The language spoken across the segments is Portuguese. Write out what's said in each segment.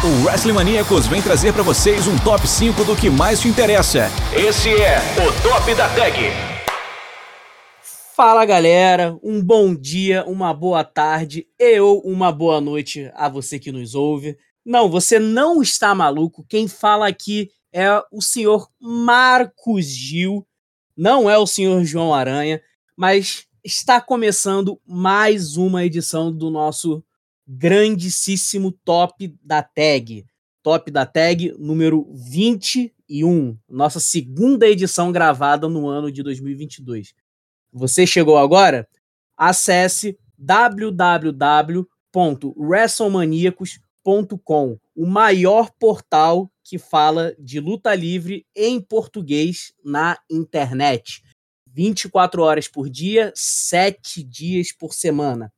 O Wrestling Maníacos vem trazer para vocês um top 5 do que mais te interessa. Esse é o Top da Tag. Fala galera, um bom dia, uma boa tarde e ou uma boa noite a você que nos ouve. Não, você não está maluco. Quem fala aqui é o senhor Marcos Gil, não é o senhor João Aranha, mas está começando mais uma edição do nosso grandíssimo Top da Tag. Top da Tag número 21, nossa segunda edição gravada no ano de 2022. Você chegou agora? Acesse www.wrestlemaniacos.com, o maior portal que fala de luta livre em português na internet. 24 horas por dia, 7 dias por semana.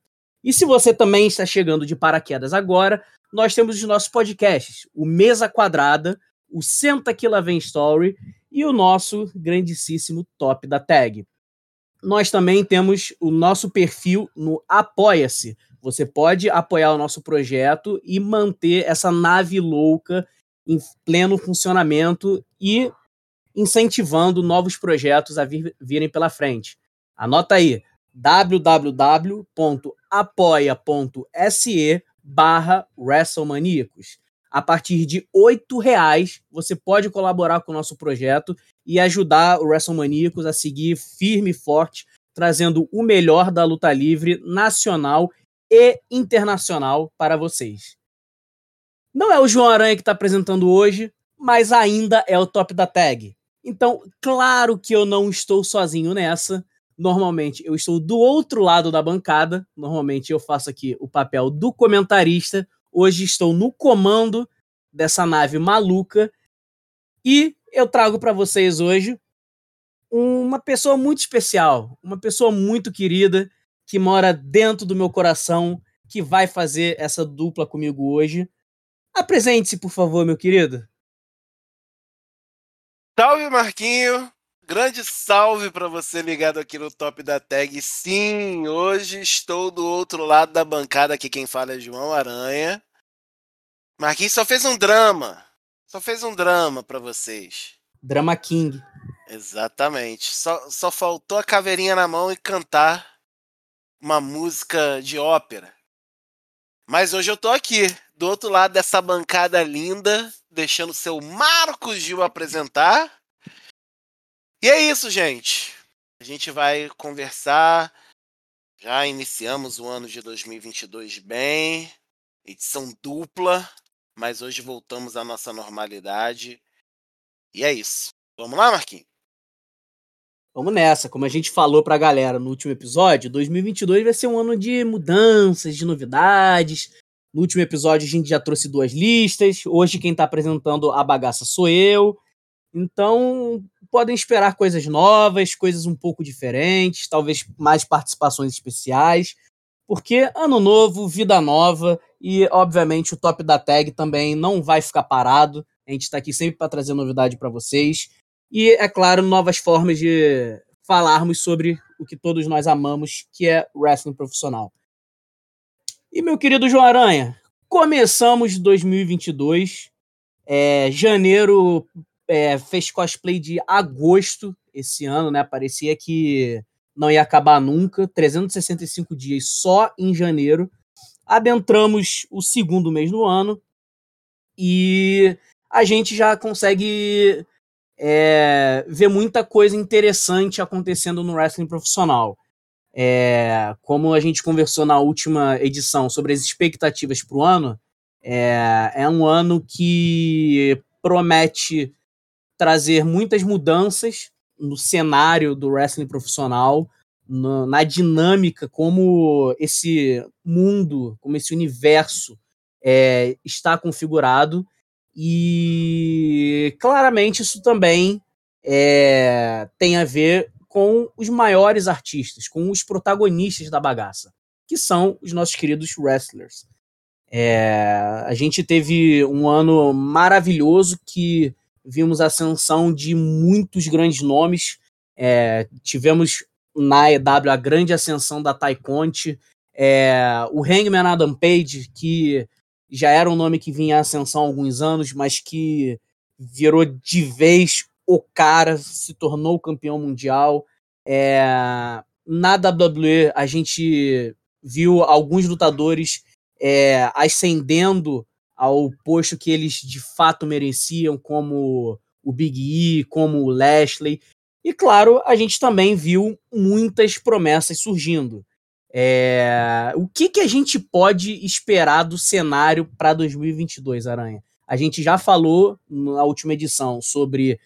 E se você também está chegando de paraquedas agora, nós temos os nossos podcasts, o Mesa Quadrada, o Senta Que Lá Vem Story e o nosso grandíssimo Top da Tag. Nós também temos o nosso perfil no Apoia-se. Você pode apoiar o nosso projeto e manter essa nave louca em pleno funcionamento e incentivando novos projetos a vir, virem pela frente. Anota aí, www.apoia.se barra WrestleManiacos. A partir de R$ reais você pode colaborar com o nosso projeto e ajudar o WrestleManiacos a seguir firme e forte, trazendo o melhor da luta livre nacional e internacional para vocês. Não é o João Aranha que está apresentando hoje, mas ainda é o top da tag. Então, claro que eu não estou sozinho nessa. Normalmente eu estou do outro lado da bancada. Normalmente eu faço aqui o papel do comentarista. Hoje estou no comando dessa nave maluca e eu trago para vocês hoje uma pessoa muito especial, uma pessoa muito querida que mora dentro do meu coração, que vai fazer essa dupla comigo hoje. Apresente-se, por favor, meu querido. Salve, Marquinho! Grande salve para você ligado aqui no Top da Tag. Sim, hoje estou do outro lado da bancada. Aqui quem fala é João Aranha. Marquinhos só fez um drama. Só fez um drama para vocês. Drama King. Exatamente. Só, só faltou a caveirinha na mão e cantar uma música de ópera. Mas hoje eu tô aqui, do outro lado dessa bancada linda, deixando o seu Marcos Gil apresentar e é isso, gente. A gente vai conversar. Já iniciamos o ano de 2022 bem, edição dupla, mas hoje voltamos à nossa normalidade. E é isso. Vamos lá, Marquinhos? Vamos nessa. Como a gente falou pra galera no último episódio, 2022 vai ser um ano de mudanças, de novidades. No último episódio a gente já trouxe duas listas. Hoje quem tá apresentando a bagaça sou eu. Então, podem esperar coisas novas, coisas um pouco diferentes, talvez mais participações especiais, porque ano novo, vida nova e, obviamente, o top da tag também não vai ficar parado. A gente está aqui sempre para trazer novidade para vocês. E, é claro, novas formas de falarmos sobre o que todos nós amamos, que é wrestling profissional. E, meu querido João Aranha, começamos 2022. É, janeiro é, fez cosplay de agosto esse ano, né? Parecia que não ia acabar nunca. 365 dias só em janeiro. Adentramos o segundo mês do ano e a gente já consegue é, ver muita coisa interessante acontecendo no wrestling profissional. É, como a gente conversou na última edição sobre as expectativas para o ano, é, é um ano que promete trazer muitas mudanças no cenário do wrestling profissional, no, na dinâmica, como esse mundo, como esse universo é, está configurado. E claramente isso também é, tem a ver com os maiores artistas, com os protagonistas da bagaça, que são os nossos queridos wrestlers. É, a gente teve um ano maravilhoso que vimos a ascensão de muitos grandes nomes. É, tivemos na EW a grande ascensão da Tai Conte, é, o Hangman Adam Page, que já era um nome que vinha em ascensão há alguns anos, mas que virou de vez o cara, se tornou campeão mundial. É, na WWE, a gente viu alguns lutadores é, ascendendo ao posto que eles de fato mereciam, como o Big E, como o Lashley. E claro, a gente também viu muitas promessas surgindo. É... O que, que a gente pode esperar do cenário para 2022, Aranha? A gente já falou na última edição sobre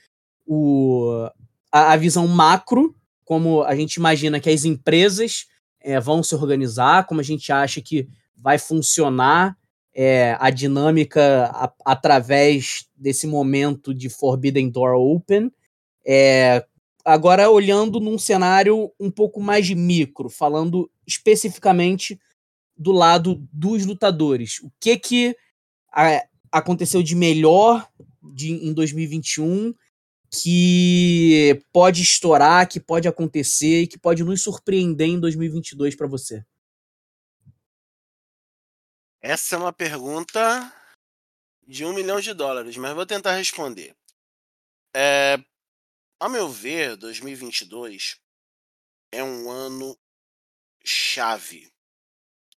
o, a, a visão macro, como a gente imagina que as empresas é, vão se organizar, como a gente acha que vai funcionar é, a dinâmica a, através desse momento de Forbidden Door Open. É, agora, olhando num cenário um pouco mais micro, falando especificamente do lado dos lutadores. O que que a, aconteceu de melhor de, em 2021 que pode estourar, que pode acontecer e que pode nos surpreender em 2022 para você? Essa é uma pergunta de um milhão de dólares, mas vou tentar responder. É, a meu ver, 2022 é um ano chave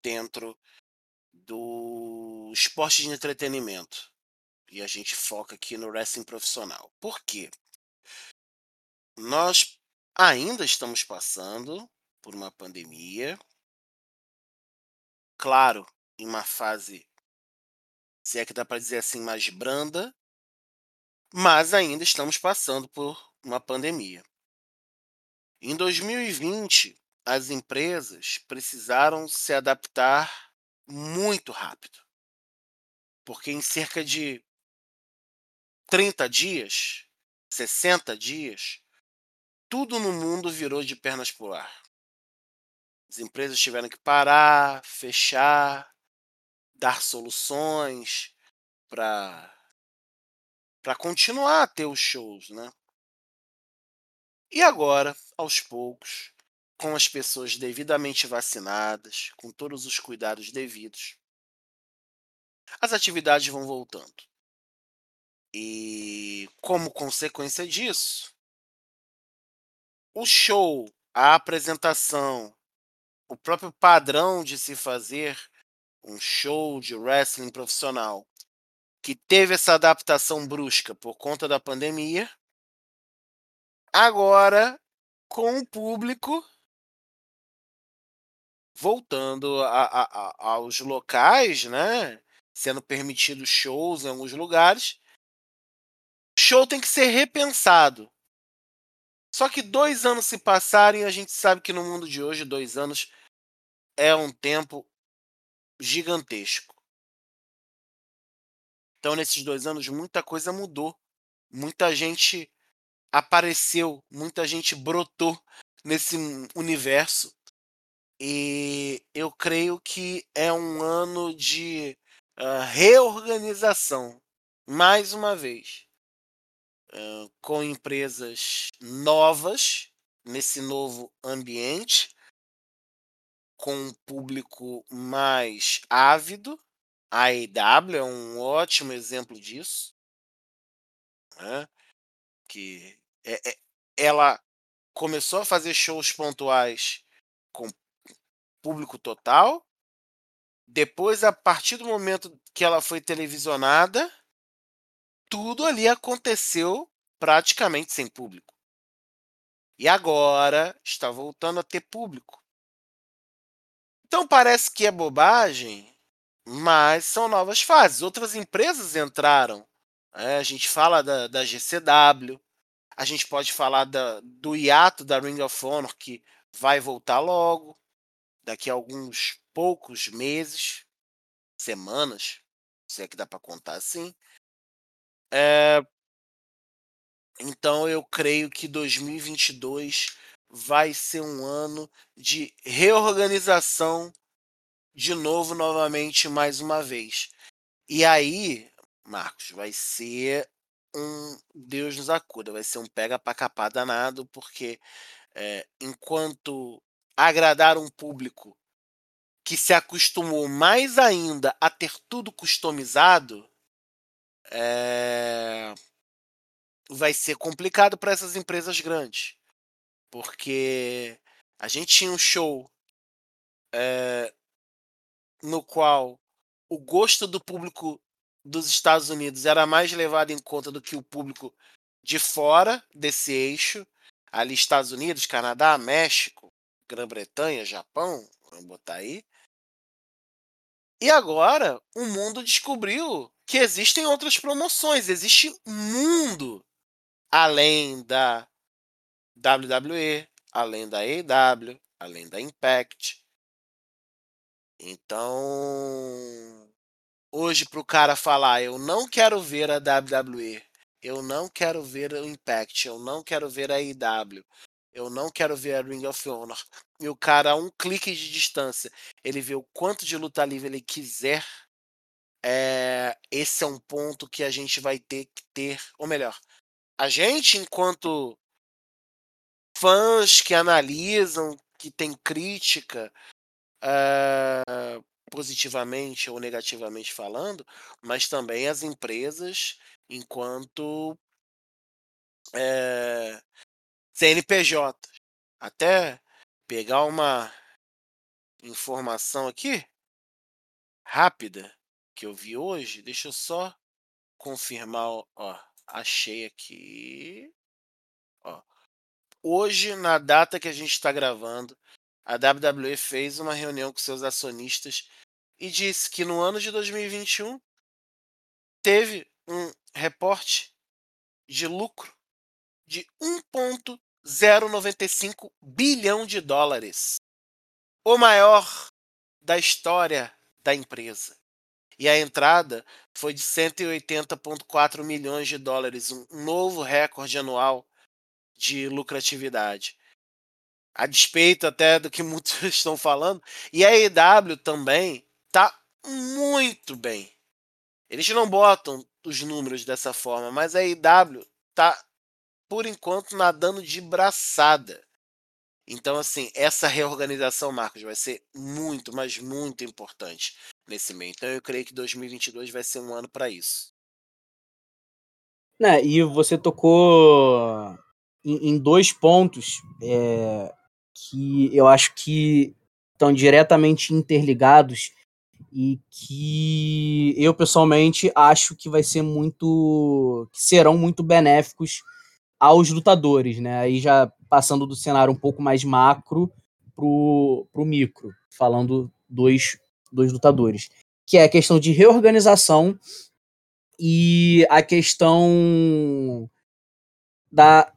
dentro do esporte de entretenimento. E a gente foca aqui no wrestling profissional. Por quê? Nós ainda estamos passando por uma pandemia. Claro, em uma fase, se é que dá para dizer assim, mais branda, mas ainda estamos passando por uma pandemia. Em 2020, as empresas precisaram se adaptar muito rápido. Porque em cerca de 30 dias, 60 dias, tudo no mundo virou de pernas para o ar. As empresas tiveram que parar, fechar, dar soluções para para continuar a ter os shows, né? E agora, aos poucos, com as pessoas devidamente vacinadas, com todos os cuidados devidos, as atividades vão voltando. E como consequência disso, o show, a apresentação, o próprio padrão de se fazer um show de wrestling profissional que teve essa adaptação brusca por conta da pandemia, agora com o público voltando a, a, a, aos locais, né? Sendo permitidos shows em alguns lugares. O show tem que ser repensado. Só que dois anos se passarem, a gente sabe que no mundo de hoje, dois anos é um tempo gigantesco. Então, nesses dois anos, muita coisa mudou. Muita gente apareceu, muita gente brotou nesse universo. E eu creio que é um ano de uh, reorganização, mais uma vez, uh, com empresas novas nesse novo ambiente com um público mais ávido. A AEW é um ótimo exemplo disso. Né? Que é, é, ela começou a fazer shows pontuais com público total. Depois, a partir do momento que ela foi televisionada, tudo ali aconteceu praticamente sem público. E agora está voltando a ter público. Então parece que é bobagem, mas são novas fases. Outras empresas entraram. Né? A gente fala da, da, GCW, a gente pode falar da, do hiato da Ring of Honor, que vai voltar logo, daqui a alguns poucos meses, semanas, se é que dá para contar assim. É, então eu creio que 2022 vai ser um ano de reorganização de novo, novamente, mais uma vez. E aí, Marcos, vai ser um Deus nos acuda, vai ser um pega para capar danado, porque é, enquanto agradar um público que se acostumou mais ainda a ter tudo customizado, é... vai ser complicado para essas empresas grandes. Porque a gente tinha um show é... no qual o gosto do público dos Estados Unidos era mais levado em conta do que o público de fora desse eixo. Ali, Estados Unidos, Canadá, México, Grã-Bretanha, Japão, vamos botar aí. E agora o mundo descobriu que existem outras promoções, existe mundo além da WWE, além da AEW, além da Impact. Então, hoje para o cara falar, eu não quero ver a WWE, eu não quero ver o Impact, eu não quero ver a AEW, eu não quero ver a Ring of Honor. E o cara, a um clique de distância, ele vê o quanto de luta livre ele quiser. É, esse é um ponto que a gente vai ter que ter, ou melhor, a gente, enquanto fãs que analisam, que tem crítica, é, positivamente ou negativamente falando, mas também as empresas, enquanto é, CNPJ. Até pegar uma informação aqui rápida que eu vi hoje. Deixa eu só confirmar, ó, achei aqui. Hoje, na data que a gente está gravando, a WWE fez uma reunião com seus acionistas e disse que no ano de 2021 teve um reporte de lucro de 1,095 bilhão de dólares. O maior da história da empresa. E a entrada foi de 180,4 milhões de dólares, um novo recorde anual de lucratividade. A despeito até do que muitos estão falando. E a EW também está muito bem. Eles não botam os números dessa forma, mas a EW está por enquanto, nadando de braçada. Então, assim, essa reorganização, Marcos, vai ser muito, mas muito importante nesse meio. Então, eu creio que 2022 vai ser um ano para isso. Né, e você tocou em, em dois pontos é, que eu acho que estão diretamente interligados e que eu pessoalmente acho que vai ser muito que serão muito benéficos aos lutadores, né? Aí já passando do cenário um pouco mais macro pro, pro micro, falando dos, dos lutadores, que é a questão de reorganização e a questão da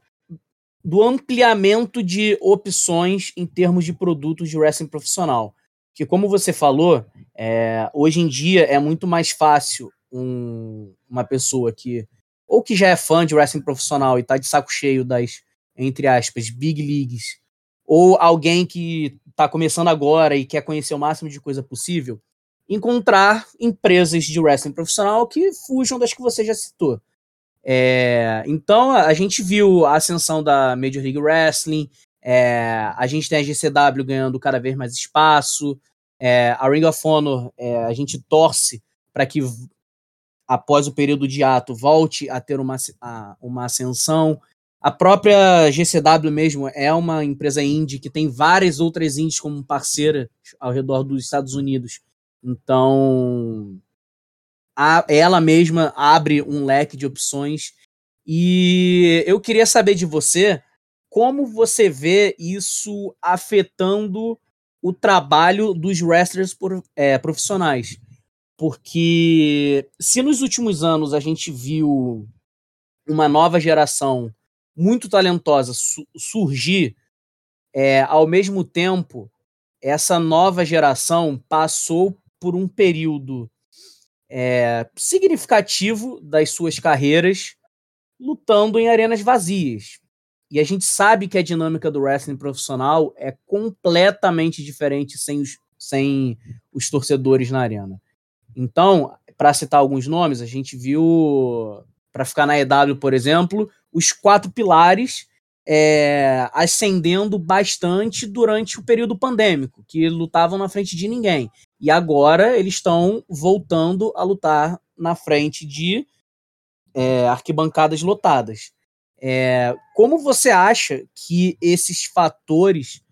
do ampliamento de opções em termos de produtos de wrestling profissional. Que, como você falou, é, hoje em dia é muito mais fácil um, uma pessoa que ou que já é fã de wrestling profissional e tá de saco cheio das, entre aspas, big leagues, ou alguém que tá começando agora e quer conhecer o máximo de coisa possível, encontrar empresas de wrestling profissional que fujam das que você já citou. É, então a gente viu a ascensão da Major League Wrestling, é, a gente tem a GCW ganhando cada vez mais espaço, é, a Ring of Honor é, a gente torce para que após o período de ato, volte a ter uma, a, uma ascensão. A própria GCW mesmo é uma empresa indie que tem várias outras indies como parceira ao redor dos Estados Unidos. Então, a, ela mesma abre um leque de opções. E eu queria saber de você como você vê isso afetando o trabalho dos wrestlers por, é, profissionais. Porque se nos últimos anos a gente viu uma nova geração muito talentosa su surgir, é, ao mesmo tempo, essa nova geração passou por um período é, significativo das suas carreiras lutando em arenas vazias. E a gente sabe que a dinâmica do wrestling profissional é completamente diferente sem os, sem os torcedores na arena. Então, para citar alguns nomes, a gente viu, para ficar na EW, por exemplo, os quatro pilares é, ascendendo bastante durante o período pandêmico, que lutavam na frente de ninguém. E agora eles estão voltando a lutar na frente de é, arquibancadas lotadas. É, como você acha que esses fatores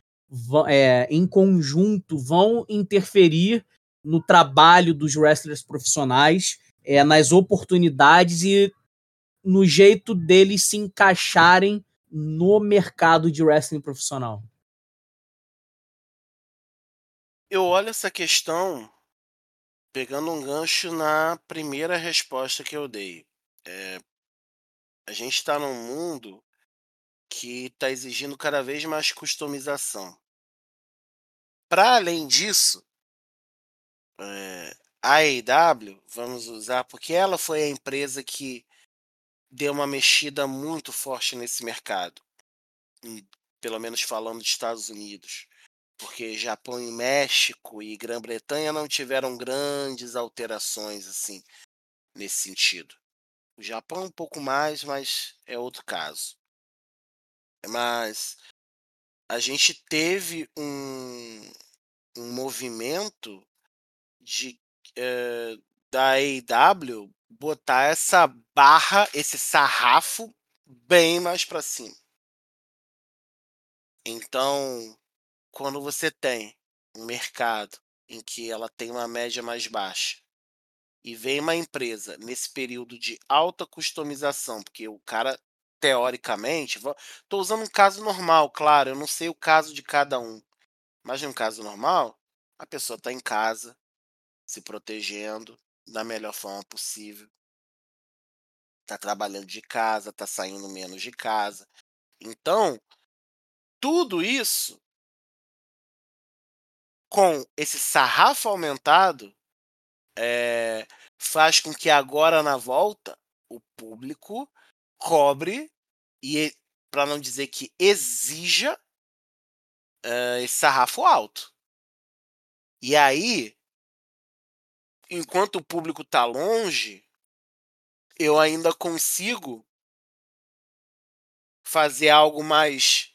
é, em conjunto vão interferir no trabalho dos wrestlers profissionais, é, nas oportunidades e no jeito deles se encaixarem no mercado de wrestling profissional? Eu olho essa questão pegando um gancho na primeira resposta que eu dei. É, a gente está num mundo que está exigindo cada vez mais customização. Para além disso, é, a AEW, vamos usar, porque ela foi a empresa que deu uma mexida muito forte nesse mercado, pelo menos falando dos Estados Unidos, porque Japão e México e Grã-Bretanha não tiveram grandes alterações assim nesse sentido. O Japão um pouco mais, mas é outro caso. Mas a gente teve um, um movimento de eh, da AEW botar essa barra, esse sarrafo bem mais para cima. Então, quando você tem um mercado em que ela tem uma média mais baixa e vem uma empresa nesse período de alta customização, porque o cara teoricamente, estou usando um caso normal, claro, eu não sei o caso de cada um, mas em um caso normal, a pessoa está em casa, se protegendo da melhor forma possível. Tá trabalhando de casa, tá saindo menos de casa. Então, tudo isso com esse sarrafo aumentado é, faz com que agora na volta o público cobre e para não dizer que exija é, esse sarrafo alto. E aí enquanto o público está longe, eu ainda consigo fazer algo mais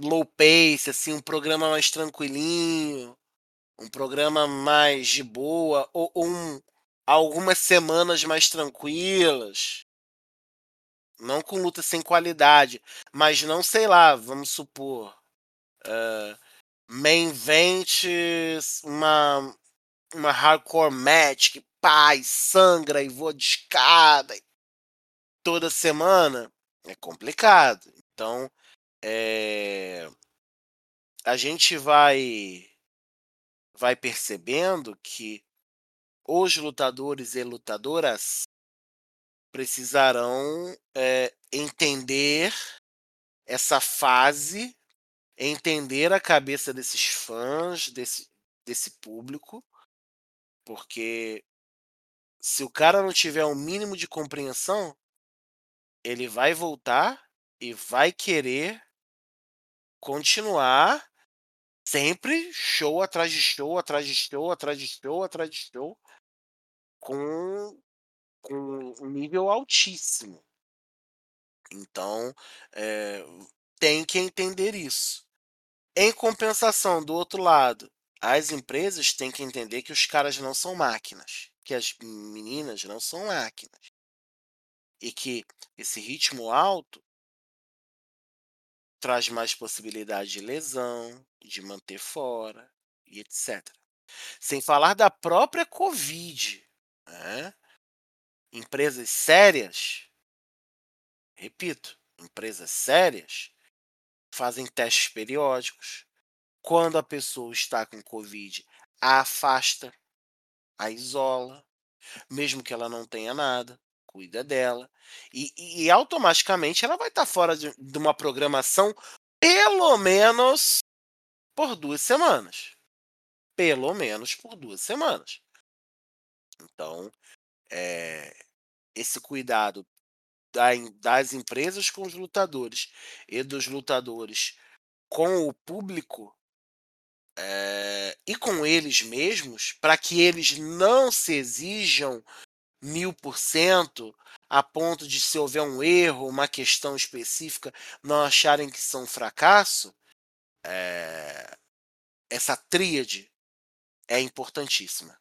low pace, assim, um programa mais tranquilinho, um programa mais de boa, ou, ou um, algumas semanas mais tranquilas. Não com luta sem qualidade, mas não, sei lá, vamos supor. Uh, main event, uma, uma hardcore match que pai sangra e voa de escada toda semana é complicado. Então, é, a gente vai vai percebendo que os lutadores e lutadoras precisarão é, entender essa fase, entender a cabeça desses fãs, desse, desse público, porque se o cara não tiver um mínimo de compreensão, ele vai voltar e vai querer continuar sempre show atrás de show, atrás de show, atrás de show, atrás de show, com, com um nível altíssimo. Então, é, tem que entender isso. Em compensação, do outro lado, as empresas têm que entender que os caras não são máquinas, que as meninas não são máquinas. E que esse ritmo alto traz mais possibilidade de lesão, de manter fora e etc. Sem falar da própria Covid. Né? Empresas sérias, repito, empresas sérias fazem testes periódicos, quando a pessoa está com Covid, a afasta, a isola, mesmo que ela não tenha nada, cuida dela. E, e, automaticamente ela vai estar fora de, de uma programação pelo menos por duas semanas. Pelo menos por duas semanas. Então, é, esse cuidado das empresas com os lutadores e dos lutadores com o público é, e com eles mesmos, para que eles não se exijam mil por cento, a ponto de se houver um erro, uma questão específica, não acharem que são um fracasso, é... essa tríade é importantíssima.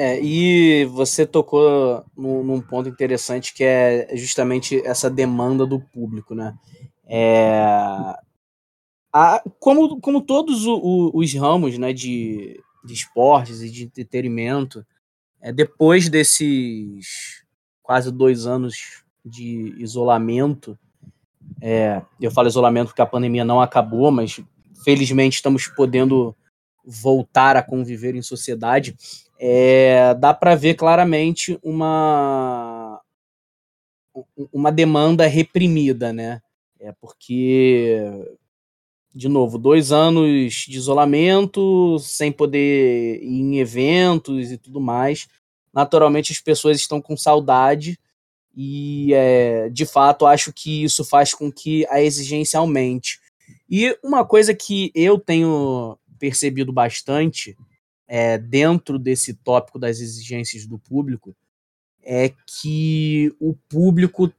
É, e você tocou num, num, ponto interessante que é justamente essa demanda do público, né? É, a, como, como todos o, o, os ramos né, de, de esportes e de entretenimento, é, depois desses quase dois anos de isolamento, é, eu falo isolamento porque a pandemia não acabou, mas felizmente estamos podendo voltar a conviver em sociedade, é, dá para ver claramente uma, uma demanda reprimida, né? É porque, de novo, dois anos de isolamento, sem poder ir em eventos e tudo mais. Naturalmente, as pessoas estão com saudade e, é, de fato, acho que isso faz com que a exigência aumente. E uma coisa que eu tenho percebido bastante é, dentro desse tópico das exigências do público é que o público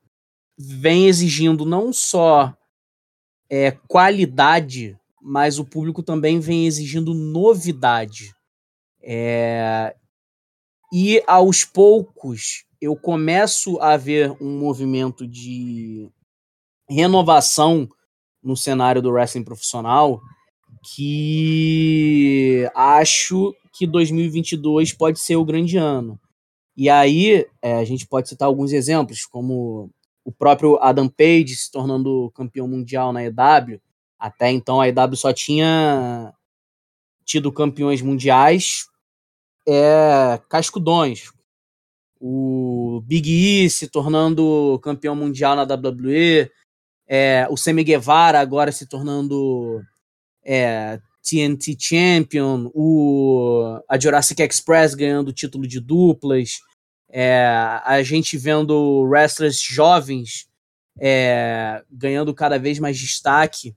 vem exigindo não só é, qualidade, mas o público também vem exigindo novidade. É, e aos poucos eu começo a ver um movimento de renovação no cenário do wrestling profissional que acho que 2022 pode ser o grande ano. E aí é, a gente pode citar alguns exemplos, como o próprio Adam Page se tornando campeão mundial na EW. Até então a EW só tinha tido campeões mundiais é, cascudões. O Big E se tornando campeão mundial na WWE. É, o Semi Guevara agora se tornando é, TNT Champion, o, a Jurassic Express ganhando o título de duplas, é, a gente vendo wrestlers jovens é, ganhando cada vez mais destaque.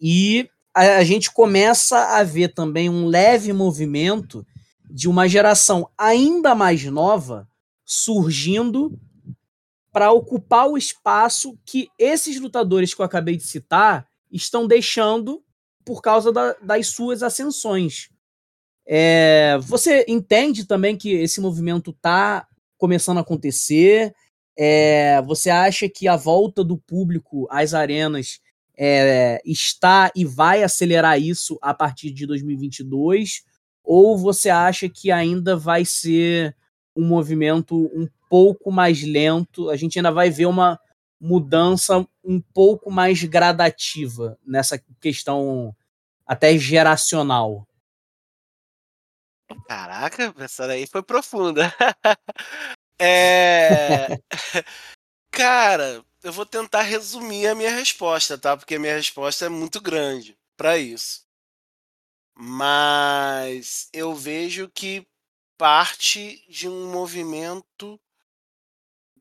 E a, a, gente começa a ver também um leve movimento de uma geração ainda mais nova surgindo para ocupar o espaço que esses lutadores que eu acabei de citar estão deixando por causa da, das suas ascensões. É, você entende também que esse movimento está começando a acontecer? É, você acha que a volta do público às arenas é, está e vai acelerar isso a partir de 2022? Ou você acha que ainda vai ser um movimento um pouco mais lento? A gente ainda vai ver uma mudança um pouco mais gradativa nessa questão até geracional. Caraca, essa daí foi profunda. é... Cara, eu vou tentar resumir a minha resposta, tá? Porque a minha resposta é muito grande para isso. Mas eu vejo que parte de um movimento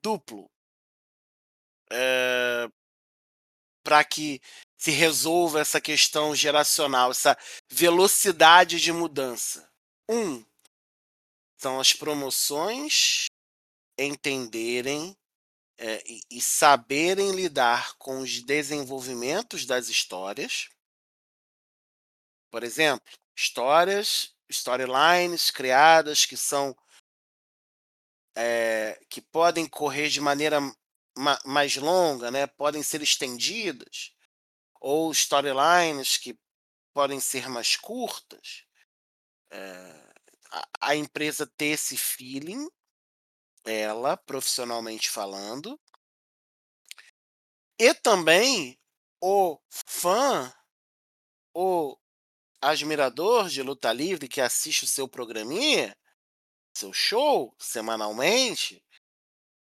duplo é, para que se resolva essa questão geracional, essa velocidade de mudança. Um, são as promoções entenderem é, e, e saberem lidar com os desenvolvimentos das histórias. Por exemplo, histórias, storylines criadas que são é, que podem correr de maneira ma mais longa, né? podem ser estendidas, ou storylines que podem ser mais curtas, é, a, a empresa ter esse feeling, ela, profissionalmente falando, e também o fã, o admirador de luta livre que assiste o seu programinha, seu show semanalmente,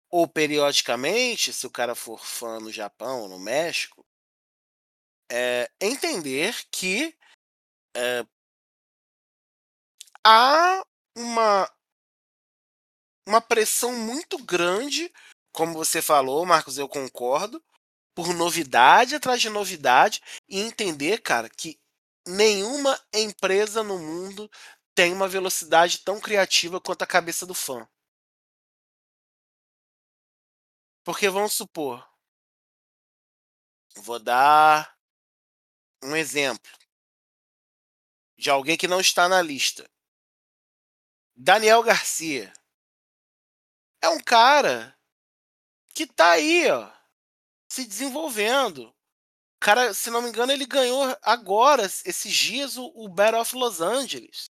ou periodicamente, se o cara for fã no Japão ou no México, é, entender que é, há uma, uma pressão muito grande, como você falou, Marcos, eu concordo, por novidade atrás de novidade e entender, cara, que nenhuma empresa no mundo tem uma velocidade tão criativa quanto a cabeça do fã. Porque vamos supor, vou dar um exemplo de alguém que não está na lista. Daniel Garcia. É um cara que tá aí, ó, se desenvolvendo. Cara, se não me engano, ele ganhou agora, esses dias, o, Battle of Los Angeles.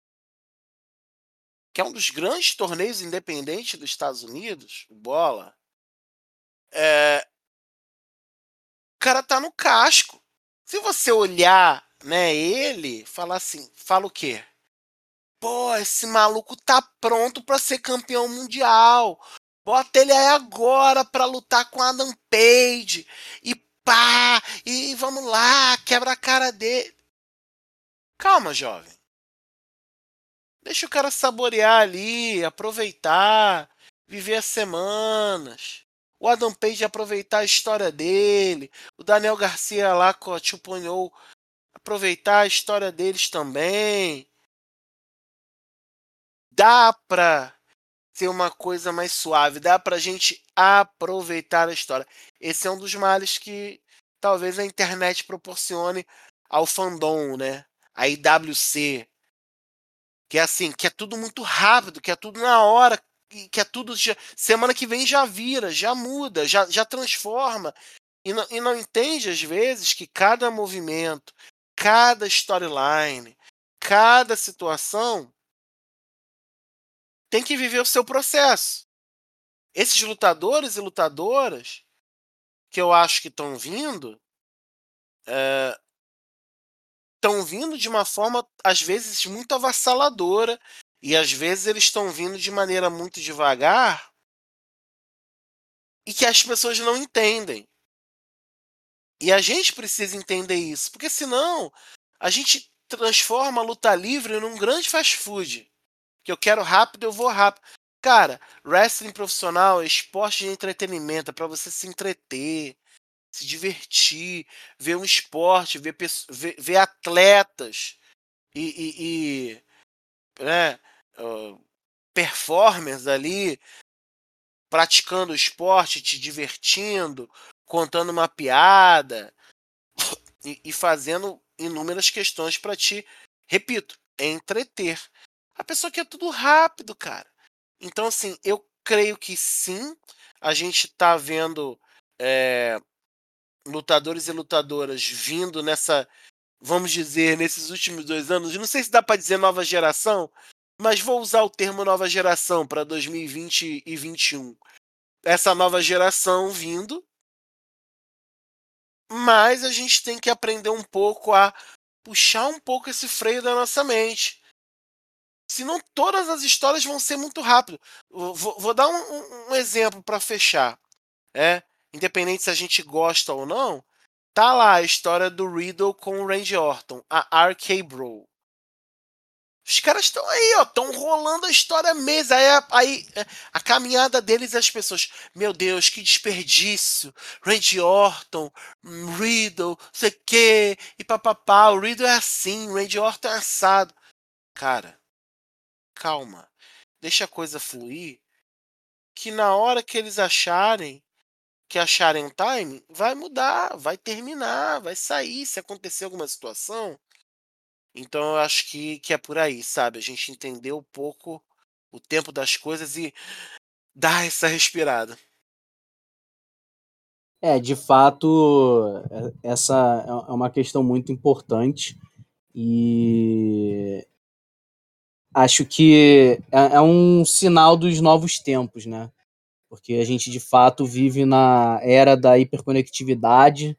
Que é um dos grandes torneios independentes dos Estados Unidos, Bola. É, o cara tá no casco. Se você olhar, né, ele, falar assim, fala o quê? Pô, esse maluco tá pronto para ser campeão mundial. Bota ele aí agora para lutar com Adam Page. E pá, e vamos lá, quebra a cara dele. Calma, jovem. Deixa o cara saborear ali, aproveitar, viver as semanas. O Adam Page aproveitar a história dele. O Daniel Garcia lá com a Chuponhou aproveitar a história deles também dá pra ser uma coisa mais suave, dá pra gente aproveitar a história. Esse é um dos males que talvez a internet proporcione ao fandom, né? A IWC. Que é assim, que é tudo muito rápido, que é tudo na hora, que é tudo. Já, semana que vem já vira, já muda, já, já transforma. E não, e não entende, às vezes, que cada movimento, cada storyline, cada situação tem que viver o seu processo. Esses lutadores e lutadoras que eu acho que estão vindo estão é, vindo de uma forma às vezes muito avassaladora e às vezes eles estão vindo de maneira muito devagar e que as pessoas não entendem. E a gente precisa entender isso, porque senão a gente transforma a luta livre num grande fast food que eu quero rápido, eu vou rápido. Cara, wrestling profissional é esporte de entretenimento, é para você se entreter, se divertir, ver um esporte, ver, ver, ver atletas e, e, e né, uh, performers ali praticando o esporte, te divertindo, contando uma piada e, e fazendo inúmeras questões para te, repito, entreter. A pessoa quer tudo rápido, cara. Então, assim, eu creio que sim, a gente tá vendo é, lutadores e lutadoras vindo nessa, vamos dizer, nesses últimos dois anos. Não sei se dá para dizer nova geração, mas vou usar o termo nova geração para 2020 e 2021. Essa nova geração vindo, mas a gente tem que aprender um pouco a puxar um pouco esse freio da nossa mente. Senão todas as histórias vão ser muito rápido. Vou, vou dar um, um exemplo para fechar. É, independente se a gente gosta ou não, tá lá a história do Riddle com o Randy Orton, a RK Bro. Os caras estão aí, ó, estão rolando a história mesmo. Aí, aí é, a caminhada deles, as pessoas, meu Deus, que desperdício. Randy Orton, Riddle, sei que, e papapá. O Riddle é assim, o Randy Orton é assado. Cara, calma, deixa a coisa fluir, que na hora que eles acharem que acharem um time, vai mudar, vai terminar, vai sair se acontecer alguma situação. Então eu acho que, que é por aí, sabe? A gente entender um pouco o tempo das coisas e dar essa respirada. É, de fato, é, essa é uma questão muito importante e acho que é, é, um sinal dos novos tempos, né? Porque a gente de fato vive na era da hiperconectividade,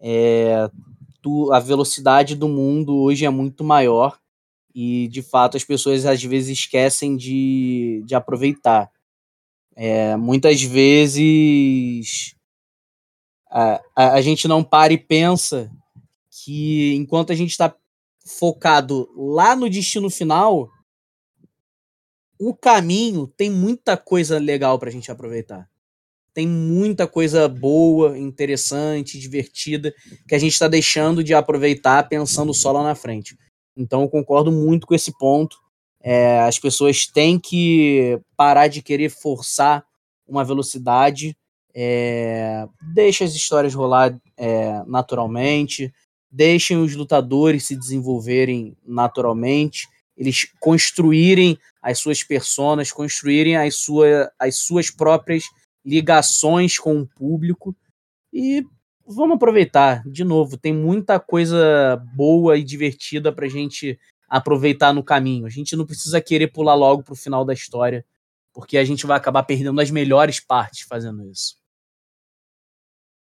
é, tu, a velocidade do mundo hoje é muito maior e de fato as pessoas às vezes esquecem de, de aproveitar. É, muitas vezes a, a, a gente não para e pensa que enquanto a gente está focado lá no destino final, o caminho tem muita coisa legal para a gente aproveitar. Tem muita coisa boa, interessante, divertida, que a gente está deixando de aproveitar pensando só lá na frente. Então eu concordo muito com esse ponto. É, as pessoas têm que parar de querer forçar uma velocidade. É, deixa as histórias rolar é, naturalmente, deixem os lutadores se desenvolverem naturalmente, eles construírem as suas personas, construírem as, sua, as suas próprias ligações com o público e vamos aproveitar. De novo, tem muita coisa boa e divertida pra gente aproveitar no caminho. A gente não precisa querer pular logo pro final da história, porque a gente vai acabar perdendo as melhores partes fazendo isso.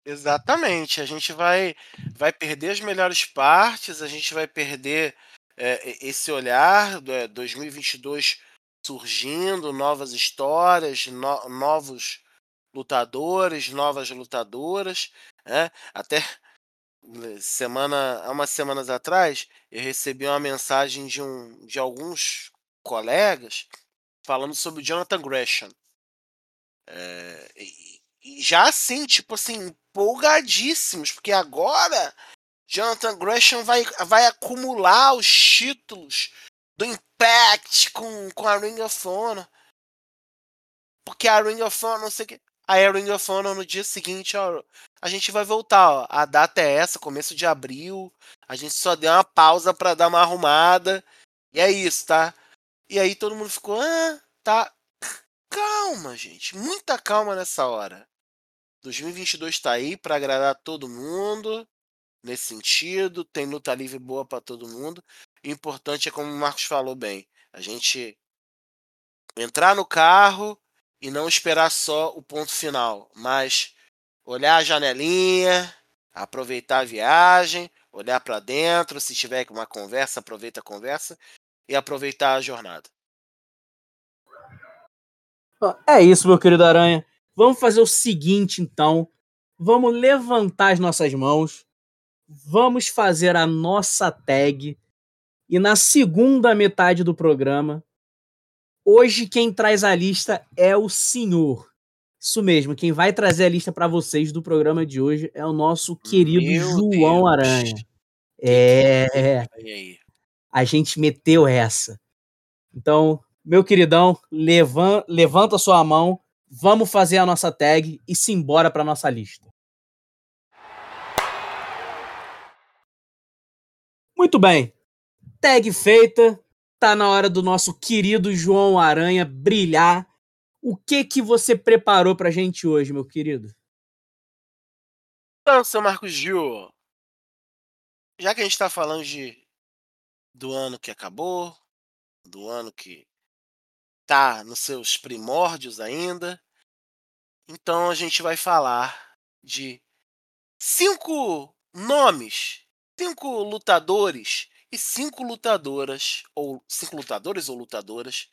Exatamente. A gente vai, vai perder as melhores partes, a gente vai perder é, esse olhar do é, 2022 surgindo, novas histórias, no, novos lutadores, novas lutadoras. Né? Até semana, há umas semanas atrás, eu recebi uma mensagem de, um, de alguns colegas falando sobre o Jonathan Gresham. É, e, e já assim, tipo assim, empolgadíssimos, porque agora Jonathan Gresham vai, vai acumular os títulos do Impact com, com a Ring of Honor. Porque a Ring of Honor, não sei o que. Aí a Ring of Honor no dia seguinte, ó, a gente vai voltar, ó. A data é essa, começo de abril. A gente só deu uma pausa para dar uma arrumada. E é isso, tá? E aí todo mundo ficou, ah, tá. Calma, gente. Muita calma nessa hora. 2022 tá aí para agradar todo mundo nesse sentido, tem luta livre boa para todo mundo. O importante é, como o Marcos falou bem, a gente entrar no carro e não esperar só o ponto final, mas olhar a janelinha, aproveitar a viagem, olhar para dentro, se tiver uma conversa, aproveita a conversa e aproveitar a jornada. É isso, meu querido Aranha. Vamos fazer o seguinte, então. Vamos levantar as nossas mãos vamos fazer a nossa tag. E na segunda metade do programa, hoje quem traz a lista é o senhor. Isso mesmo, quem vai trazer a lista para vocês do programa de hoje é o nosso querido Meu João Deus. Aranha. É. A gente meteu essa. Então, meu queridão, levanta, levanta sua mão, vamos fazer a nossa tag e se embora para nossa lista. Muito bem. Tag feita. Tá na hora do nosso querido João Aranha brilhar. O que que você preparou pra gente hoje, meu querido? Então, seu Marcos Gil, já que a gente tá falando de do ano que acabou, do ano que tá nos seus primórdios ainda, então a gente vai falar de cinco nomes cinco lutadores e cinco lutadoras, ou cinco lutadores ou lutadoras,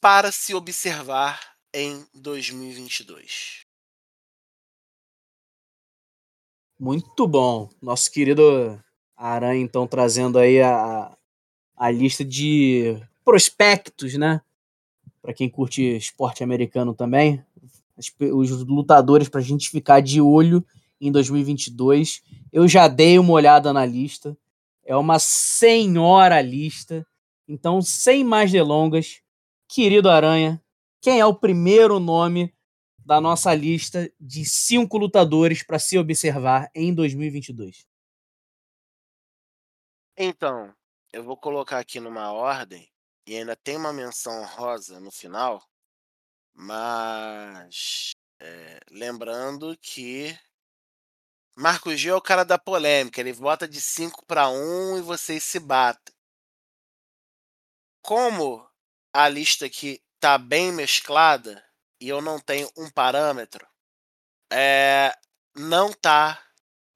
para se observar em 2022. Muito bom. Nosso querido Aranha, então, trazendo aí a, a lista de prospectos, né? Para quem curte esporte americano também. Os lutadores para a gente ficar de olho em 2022. Eu já dei uma olhada na lista. É uma senhora lista. Então, sem mais delongas, querido Aranha, quem é o primeiro nome da nossa lista de cinco lutadores para se observar em 2022? Então, eu vou colocar aqui numa ordem e ainda tem uma menção rosa no final, mas é, lembrando que Marcos G é o cara da polêmica. Ele vota de 5 para 1 e vocês se batem. Como a lista aqui tá bem mesclada e eu não tenho um parâmetro, é, não tá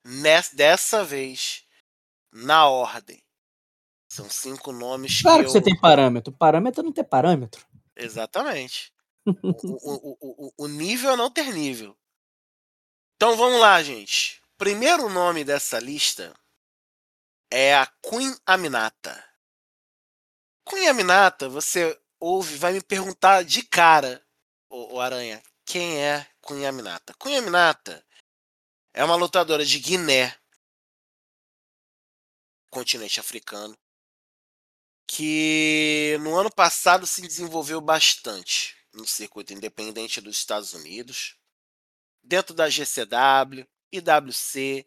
nessa, dessa vez na ordem. São cinco nomes claro que, que eu... você tem parâmetro. Parâmetro não tem parâmetro. Exatamente. o, o, o, o nível é não ter nível. Então vamos lá, gente primeiro nome dessa lista é a Queen Aminata. Queen Aminata, você ouve, vai me perguntar de cara, o, Aranha, quem é Queen Aminata? Queen Aminata é uma lutadora de Guiné, continente africano, que no ano passado se desenvolveu bastante no circuito independente dos Estados Unidos, dentro da GCW, IWC,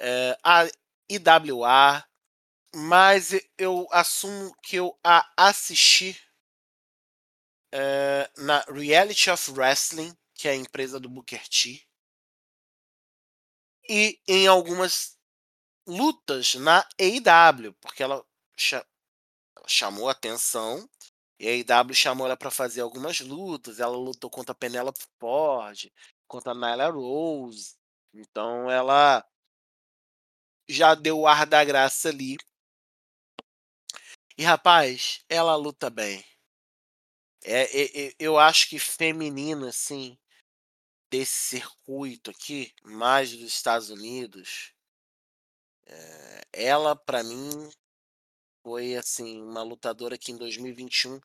é, a IWA, mas eu assumo que eu a assisti é, na Reality of Wrestling, que é a empresa do Booker T, e em algumas lutas na AEW, porque ela, cha ela chamou atenção e a AEW chamou ela para fazer algumas lutas. Ela lutou contra a Penelope Ford, contra a Nyla Rose. Então ela já deu o ar da graça ali. E rapaz, ela luta bem. É, é, eu acho que feminina, assim, desse circuito aqui, mais dos Estados Unidos, é, ela, para mim, foi assim uma lutadora que em 2021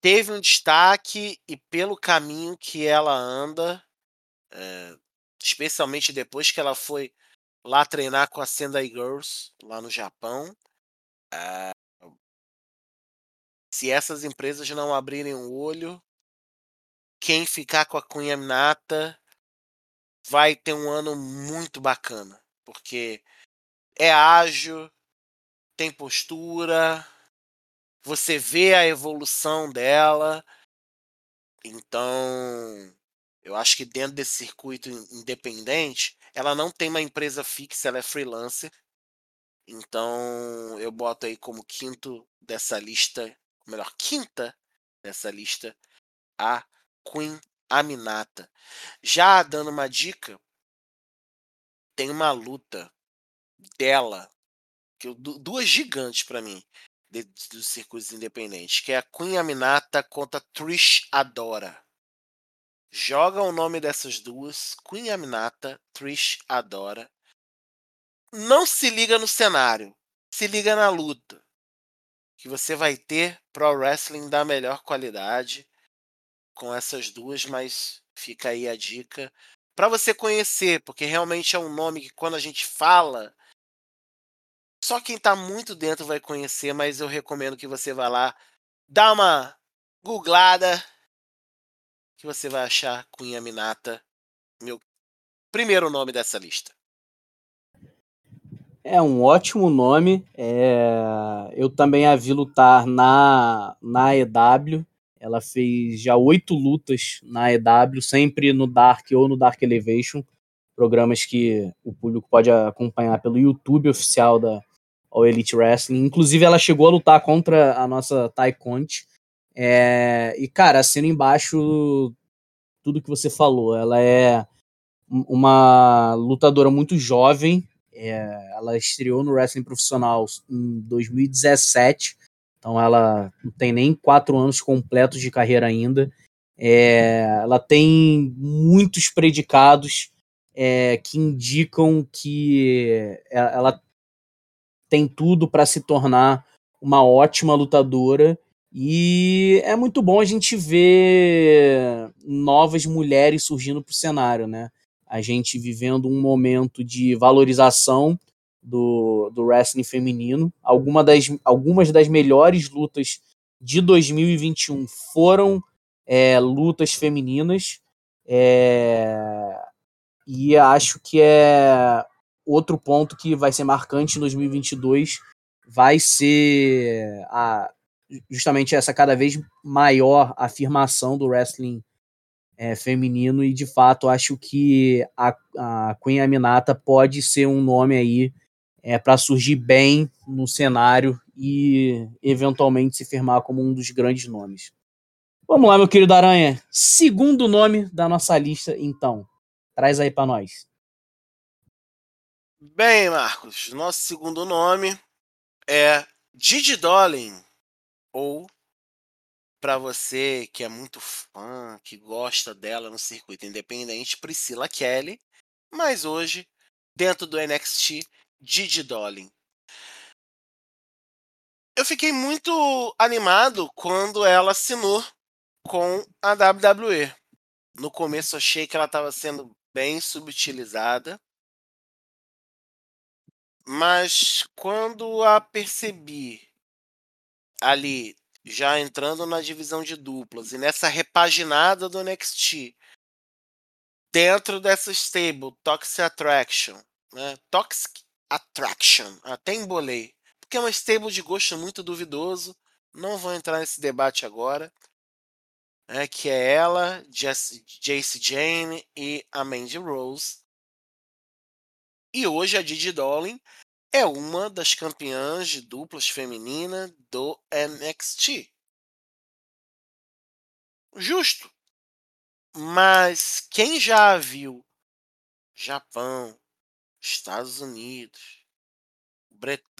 teve um destaque e pelo caminho que ela anda, é, especialmente depois que ela foi lá treinar com a Sendai Girls lá no Japão. É, se essas empresas não abrirem o olho, quem ficar com a Cunha Minata vai ter um ano muito bacana, porque é ágil, tem postura, você vê a evolução dela. Então, eu acho que dentro desse circuito independente, ela não tem uma empresa fixa, ela é freelancer. Então, eu boto aí como quinto dessa lista, melhor, quinta dessa lista, a Queen Aminata. Já dando uma dica, tem uma luta dela, que eu, duas gigantes para mim, dos circuitos independentes, que é a Queen Aminata contra Trish Adora. Joga o nome dessas duas, Queen Aminata, Trish Adora. Não se liga no cenário, se liga na luta. Que você vai ter pro wrestling da melhor qualidade com essas duas, mas fica aí a dica para você conhecer, porque realmente é um nome que quando a gente fala, só quem está muito dentro vai conhecer, mas eu recomendo que você vá lá, dá uma googlada, que você vai achar Cunha Minata, meu primeiro nome dessa lista. É um ótimo nome. É... Eu também a vi lutar na, na EW. Ela fez já oito lutas na EW, sempre no Dark ou no Dark Elevation, programas que o público pode acompanhar pelo YouTube oficial da All Elite Wrestling. Inclusive, ela chegou a lutar contra a nossa Conte. É... E, cara, assino embaixo tudo que você falou. Ela é uma lutadora muito jovem. É... Ela estreou no wrestling profissional em 2017 então ela não tem nem quatro anos completos de carreira ainda. É, ela tem muitos predicados é, que indicam que ela tem tudo para se tornar uma ótima lutadora. E é muito bom a gente ver novas mulheres surgindo para o cenário, né? A gente vivendo um momento de valorização do, do wrestling feminino. Alguma das, algumas das melhores lutas de 2021 foram é, lutas femininas. É, e acho que é outro ponto que vai ser marcante em 2022 vai ser a, justamente essa cada vez maior afirmação do wrestling é, feminino e de fato acho que a, a Queen Aminata pode ser um nome aí é, para surgir bem no cenário e eventualmente se firmar como um dos grandes nomes. Vamos lá, meu querido Aranha. Segundo nome da nossa lista, então. Traz aí para nós. Bem, Marcos, nosso segundo nome é Didi Dolin, ou para você que é muito fã, que gosta dela no circuito independente, Priscila Kelly, mas hoje, dentro do NXT, Didi Dolin. Eu fiquei muito animado quando ela assinou com a WWE. No começo achei que ela estava sendo bem subutilizada. Mas quando a percebi ali já entrando na divisão de duplas e nessa repaginada do NXT dentro dessa stable Toxic Attraction, né? Toxic Attraction, até embolei, porque é uma stable de gosto muito duvidoso. Não vou entrar nesse debate agora. É, que é ela, Jace Jane e a Mandy Rose. E hoje a Didi Dolin é uma das campeãs de duplas feminina do NXT. Justo. Mas quem já viu Japão, Estados Unidos,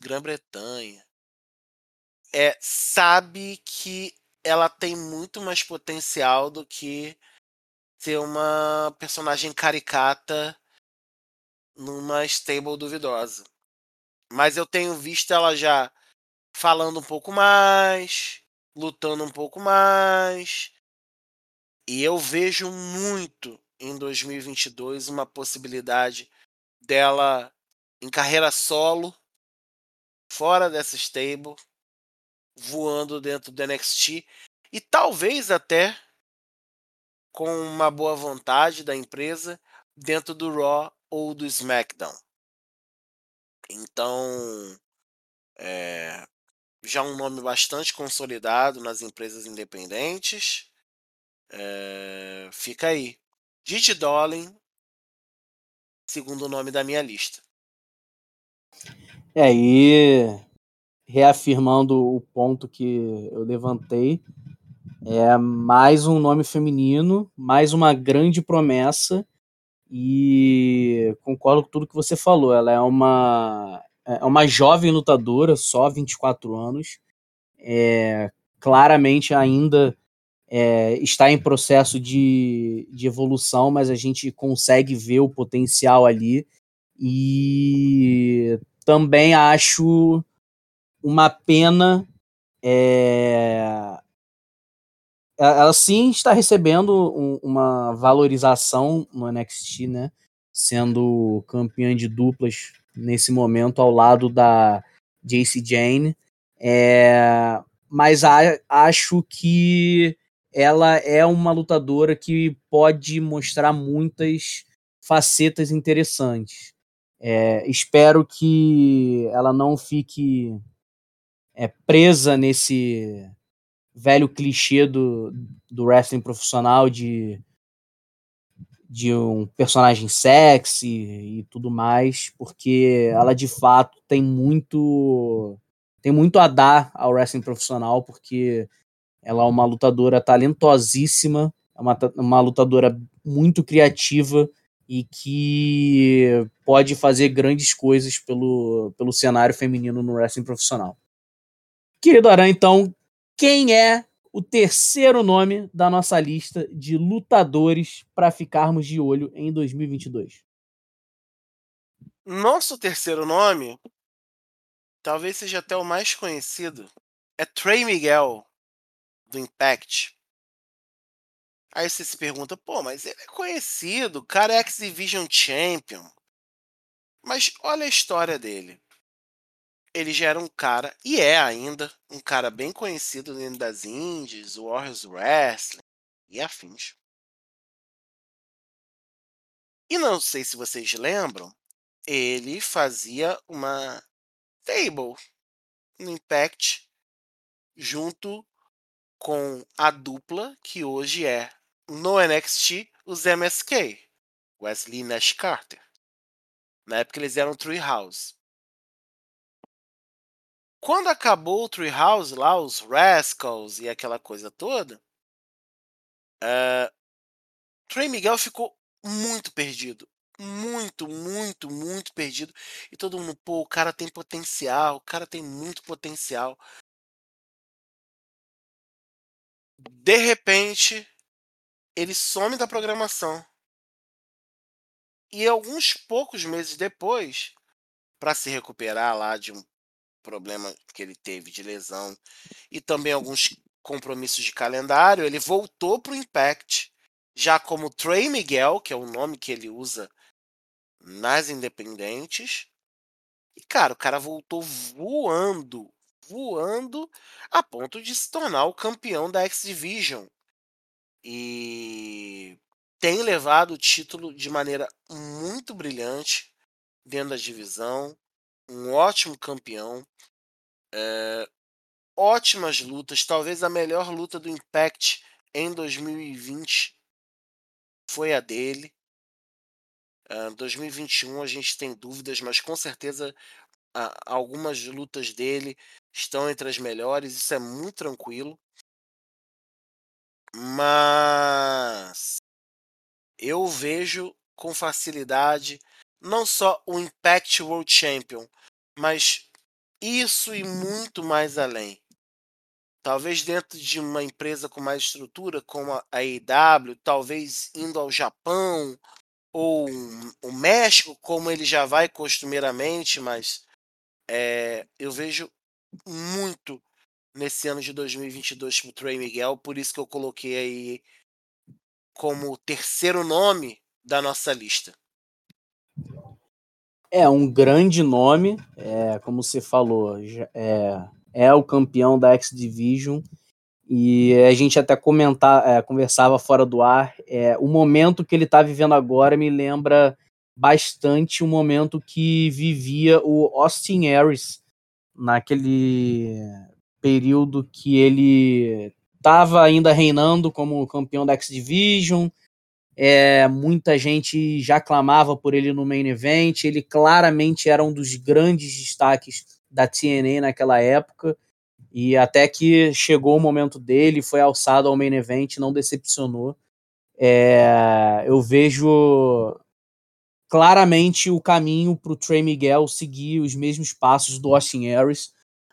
Grã-Bretanha, é, sabe que ela tem muito mais potencial do que ser uma personagem caricata numa stable duvidosa. Mas eu tenho visto ela já falando um pouco mais, lutando um pouco mais. E eu vejo muito em 2022 uma possibilidade dela em carreira solo, fora dessa stable, voando dentro do NXT e talvez até com uma boa vontade da empresa dentro do Raw ou do SmackDown. Então, é, já um nome bastante consolidado nas empresas independentes. É, fica aí. Gigi Dolin, segundo nome da minha lista. É, e reafirmando o ponto que eu levantei, é mais um nome feminino, mais uma grande promessa e concordo com tudo que você falou. Ela é uma, é uma jovem lutadora, só 24 anos. É, claramente ainda é, está em processo de, de evolução, mas a gente consegue ver o potencial ali. E também acho uma pena é, ela sim está recebendo um, uma valorização no NXT, né? Sendo campeã de duplas nesse momento ao lado da JC Jane. É, mas a, acho que ela é uma lutadora que pode mostrar muitas facetas interessantes. É, espero que ela não fique é, presa nesse velho clichê do, do wrestling profissional de, de um personagem sexy e tudo mais, porque ela de fato tem muito tem muito a dar ao wrestling profissional, porque ela é uma lutadora talentosíssima, é uma, uma lutadora muito criativa e que pode fazer grandes coisas pelo, pelo cenário feminino no wrestling profissional. Querido Aran, então, quem é o terceiro nome da nossa lista de lutadores para ficarmos de olho em 2022? Nosso terceiro nome, talvez seja até o mais conhecido, é Trey Miguel, do Impact. Aí você se pergunta, pô, mas ele é conhecido, o cara é X-Division Champion. Mas olha a história dele ele já era um cara, e é ainda, um cara bem conhecido dentro das indies, Warriors Wrestling e afins. E não sei se vocês lembram, ele fazia uma table no Impact junto com a dupla que hoje é no NXT os MSK, Wesley Nash Carter. Na época eles eram Treehouse. Quando acabou o Treehouse lá, os Rascals e aquela coisa toda, uh, Trey Miguel ficou muito perdido. Muito, muito, muito perdido. E todo mundo, pô, o cara tem potencial, o cara tem muito potencial. De repente, ele some da programação. E alguns poucos meses depois, para se recuperar lá de um problema que ele teve de lesão e também alguns compromissos de calendário, ele voltou para o Impact, já como Trey Miguel, que é o nome que ele usa nas independentes. E, cara, o cara voltou voando voando a ponto de se tornar o campeão da X Division. E tem levado o título de maneira muito brilhante dentro da divisão. Um ótimo campeão. É, ótimas lutas. Talvez a melhor luta do Impact em 2020 foi a dele. Uh, 2021 a gente tem dúvidas, mas com certeza algumas lutas dele estão entre as melhores. Isso é muito tranquilo. Mas eu vejo com facilidade não só o Impact World Champion, mas isso e muito mais além. Talvez dentro de uma empresa com mais estrutura, como a AEW, talvez indo ao Japão ou o México, como ele já vai costumeiramente, mas é, eu vejo muito nesse ano de 2022 para o Trey Miguel, por isso que eu coloquei aí como terceiro nome da nossa lista. É um grande nome, é, como você falou, é, é o campeão da X Division e a gente até comentar, é, conversava fora do ar. É, o momento que ele está vivendo agora me lembra bastante o momento que vivia o Austin Aries naquele período que ele estava ainda reinando como campeão da X Division. É, muita gente já clamava por ele no main event. Ele claramente era um dos grandes destaques da TNA naquela época. E até que chegou o momento dele, foi alçado ao main event, não decepcionou. É, eu vejo claramente o caminho para o Trey Miguel seguir os mesmos passos do Austin Harris.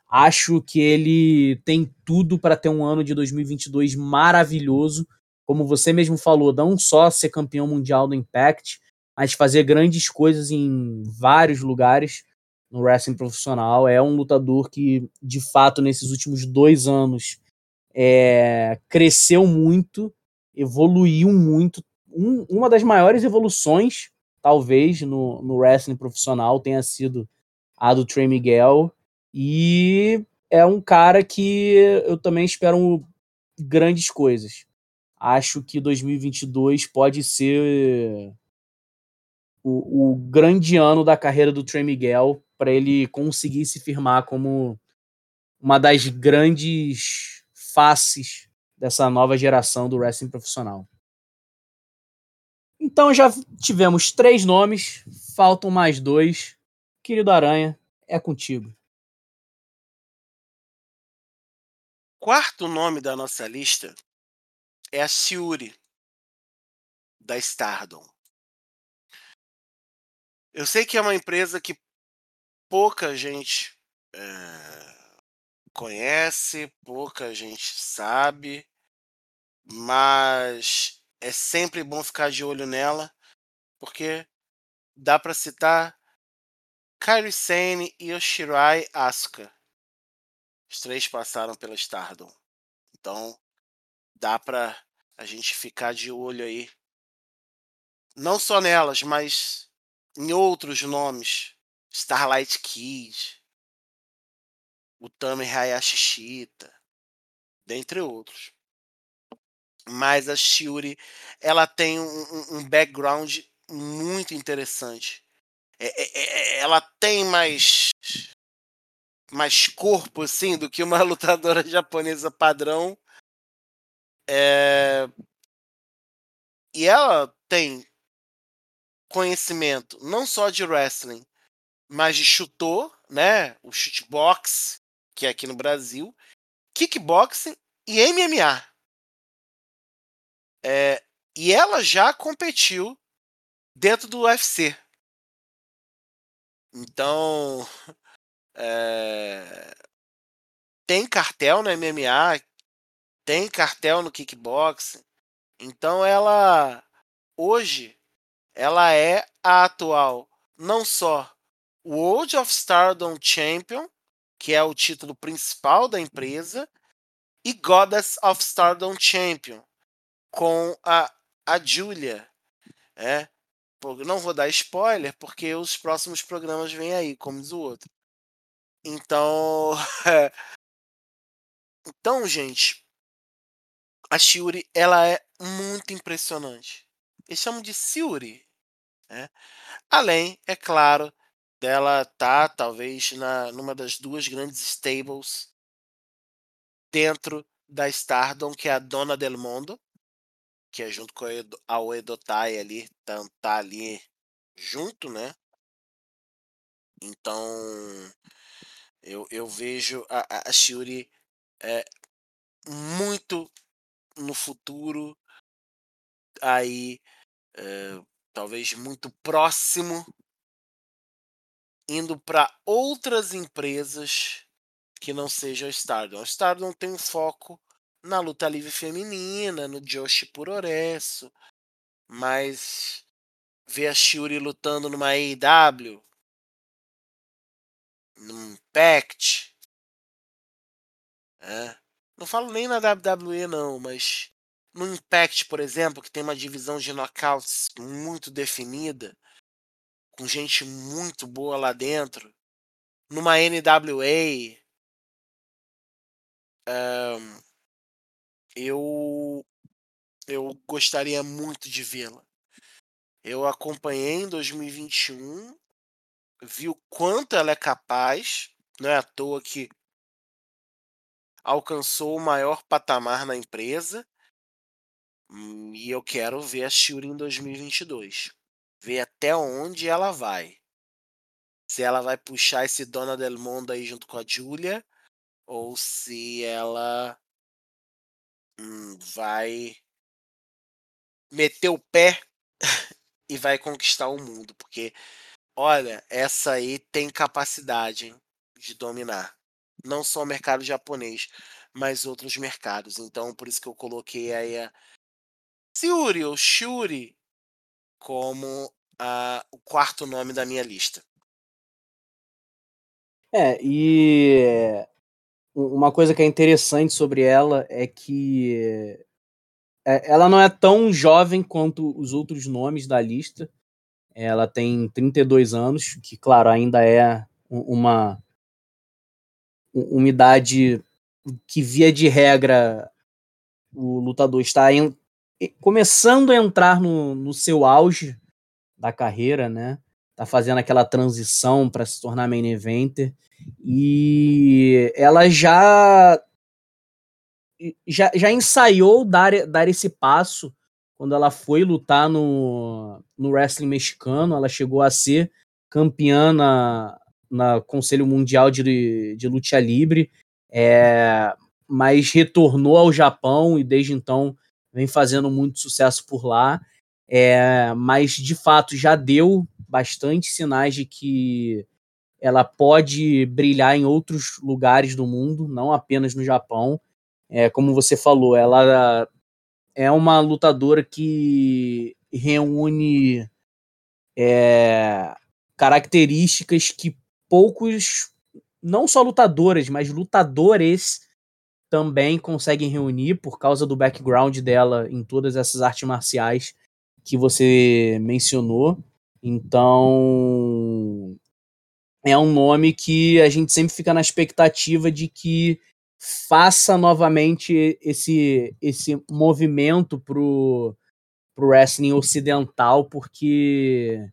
Acho que ele tem tudo para ter um ano de 2022 maravilhoso. Como você mesmo falou, não só ser campeão mundial do Impact, mas fazer grandes coisas em vários lugares no wrestling profissional. É um lutador que, de fato, nesses últimos dois anos, é, cresceu muito, evoluiu muito. Um, uma das maiores evoluções, talvez, no, no wrestling profissional tenha sido a do Trey Miguel. E é um cara que eu também espero grandes coisas. Acho que 2022 pode ser o, o grande ano da carreira do Trey Miguel para ele conseguir se firmar como uma das grandes faces dessa nova geração do wrestling profissional. Então já tivemos três nomes, faltam mais dois. Querido Aranha, é contigo. Quarto nome da nossa lista é a Siuri, da Stardom. Eu sei que é uma empresa que pouca gente é, conhece, pouca gente sabe, mas é sempre bom ficar de olho nela, porque dá para citar Kairi Sane e Yoshirai Asuka. Os três passaram pela Stardom. Então, dá para a gente ficar de olho aí. Não só nelas, mas em outros nomes Starlight Kid, o Tami Hayashishita, dentre outros. Mas a Shiuri, ela tem um, um background muito interessante. É, é, é, ela tem mais mais corpo assim do que uma lutadora japonesa padrão. É... E ela tem conhecimento não só de wrestling, mas de chutou, né? O shootbox, que é aqui no Brasil, kickboxing e MMA. É, e ela já competiu dentro do UFC. Então, é, tem cartel no MMA, tem cartel no kickboxing. Então ela hoje ela é a atual não só World of Stardom Champion, que é o título principal da empresa, e Goddess of Stardom Champion, com a, a Julia. É, não vou dar spoiler, porque os próximos programas vêm aí, como diz o outro. Então. então, gente. A Shiuri, ela é muito impressionante. Eles chamam de Shiuri. Né? Além, é claro, dela tá talvez na numa das duas grandes stables dentro da Stardom, que é a Dona del Mundo, que é junto com a Oedotai ali, tá, tá ali junto, né? Então, eu, eu vejo a, a Shuri é, muito no futuro, aí é, talvez muito próximo, indo para outras empresas que não seja a Stardom. A Stardom tem um foco na luta livre feminina, no Joshi Puroresso, mas ver a Shuri lutando numa AEW, num Impact, é. Não falo nem na WWE não, mas no Impact, por exemplo, que tem uma divisão de knockouts muito definida, com gente muito boa lá dentro, numa NWA, eu eu gostaria muito de vê-la. Eu acompanhei em 2021, vi o quanto ela é capaz, não é à toa que alcançou o maior patamar na empresa. Hum, e eu quero ver a Shuri em 2022. Ver até onde ela vai. Se ela vai puxar esse Dona Del Mundo aí junto com a Julia ou se ela hum, vai meter o pé e vai conquistar o mundo, porque olha, essa aí tem capacidade hein, de dominar não só o mercado japonês, mas outros mercados. Então, por isso que eu coloquei aí a Siuri ou Shuri como a, o quarto nome da minha lista. É, e uma coisa que é interessante sobre ela é que é, ela não é tão jovem quanto os outros nomes da lista. Ela tem 32 anos, que, claro, ainda é uma, uma idade que, via de regra, o lutador está em, começando a entrar no, no seu auge da carreira, né? Tá fazendo aquela transição para se tornar main eventer. E ela já já, já ensaiou dar, dar esse passo quando ela foi lutar no, no wrestling mexicano. Ela chegou a ser campeã na, na Conselho Mundial de, de Luta Livre, é, mas retornou ao Japão e desde então vem fazendo muito sucesso por lá. É, mas de fato já deu bastante sinais de que ela pode brilhar em outros lugares do mundo, não apenas no Japão. É, como você falou, ela é uma lutadora que reúne é, características que poucos, não só lutadoras, mas lutadores também conseguem reunir por causa do background dela em todas essas artes marciais que você mencionou. Então, é um nome que a gente sempre fica na expectativa de que faça novamente esse, esse movimento pro, pro wrestling ocidental, porque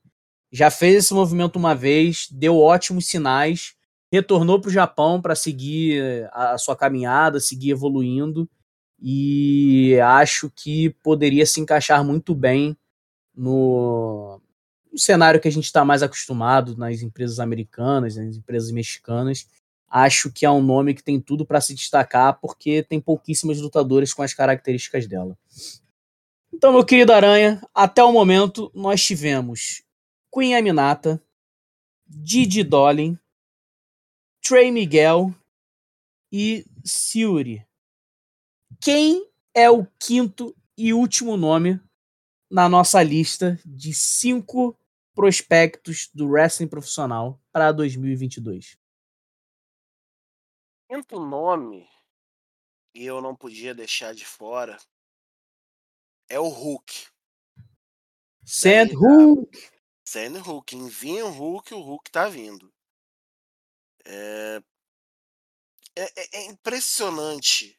já fez esse movimento uma vez, deu ótimos sinais, retornou para o Japão para seguir a sua caminhada, seguir evoluindo, e acho que poderia se encaixar muito bem no, no cenário que a gente está mais acostumado nas empresas americanas, nas empresas mexicanas. Acho que é um nome que tem tudo para se destacar, porque tem pouquíssimas lutadoras com as características dela. Então, meu querido Aranha, até o momento nós tivemos Queen Aminata, Didi Dolin, Trey Miguel e Siuri. Quem é o quinto e último nome na nossa lista de cinco prospectos do wrestling profissional para 2022. Quinto nome, e eu não podia deixar de fora, é o Hulk. Sand Hulk! Sand Hulk. Envia o Hulk, o Hulk tá vindo. É, é, é impressionante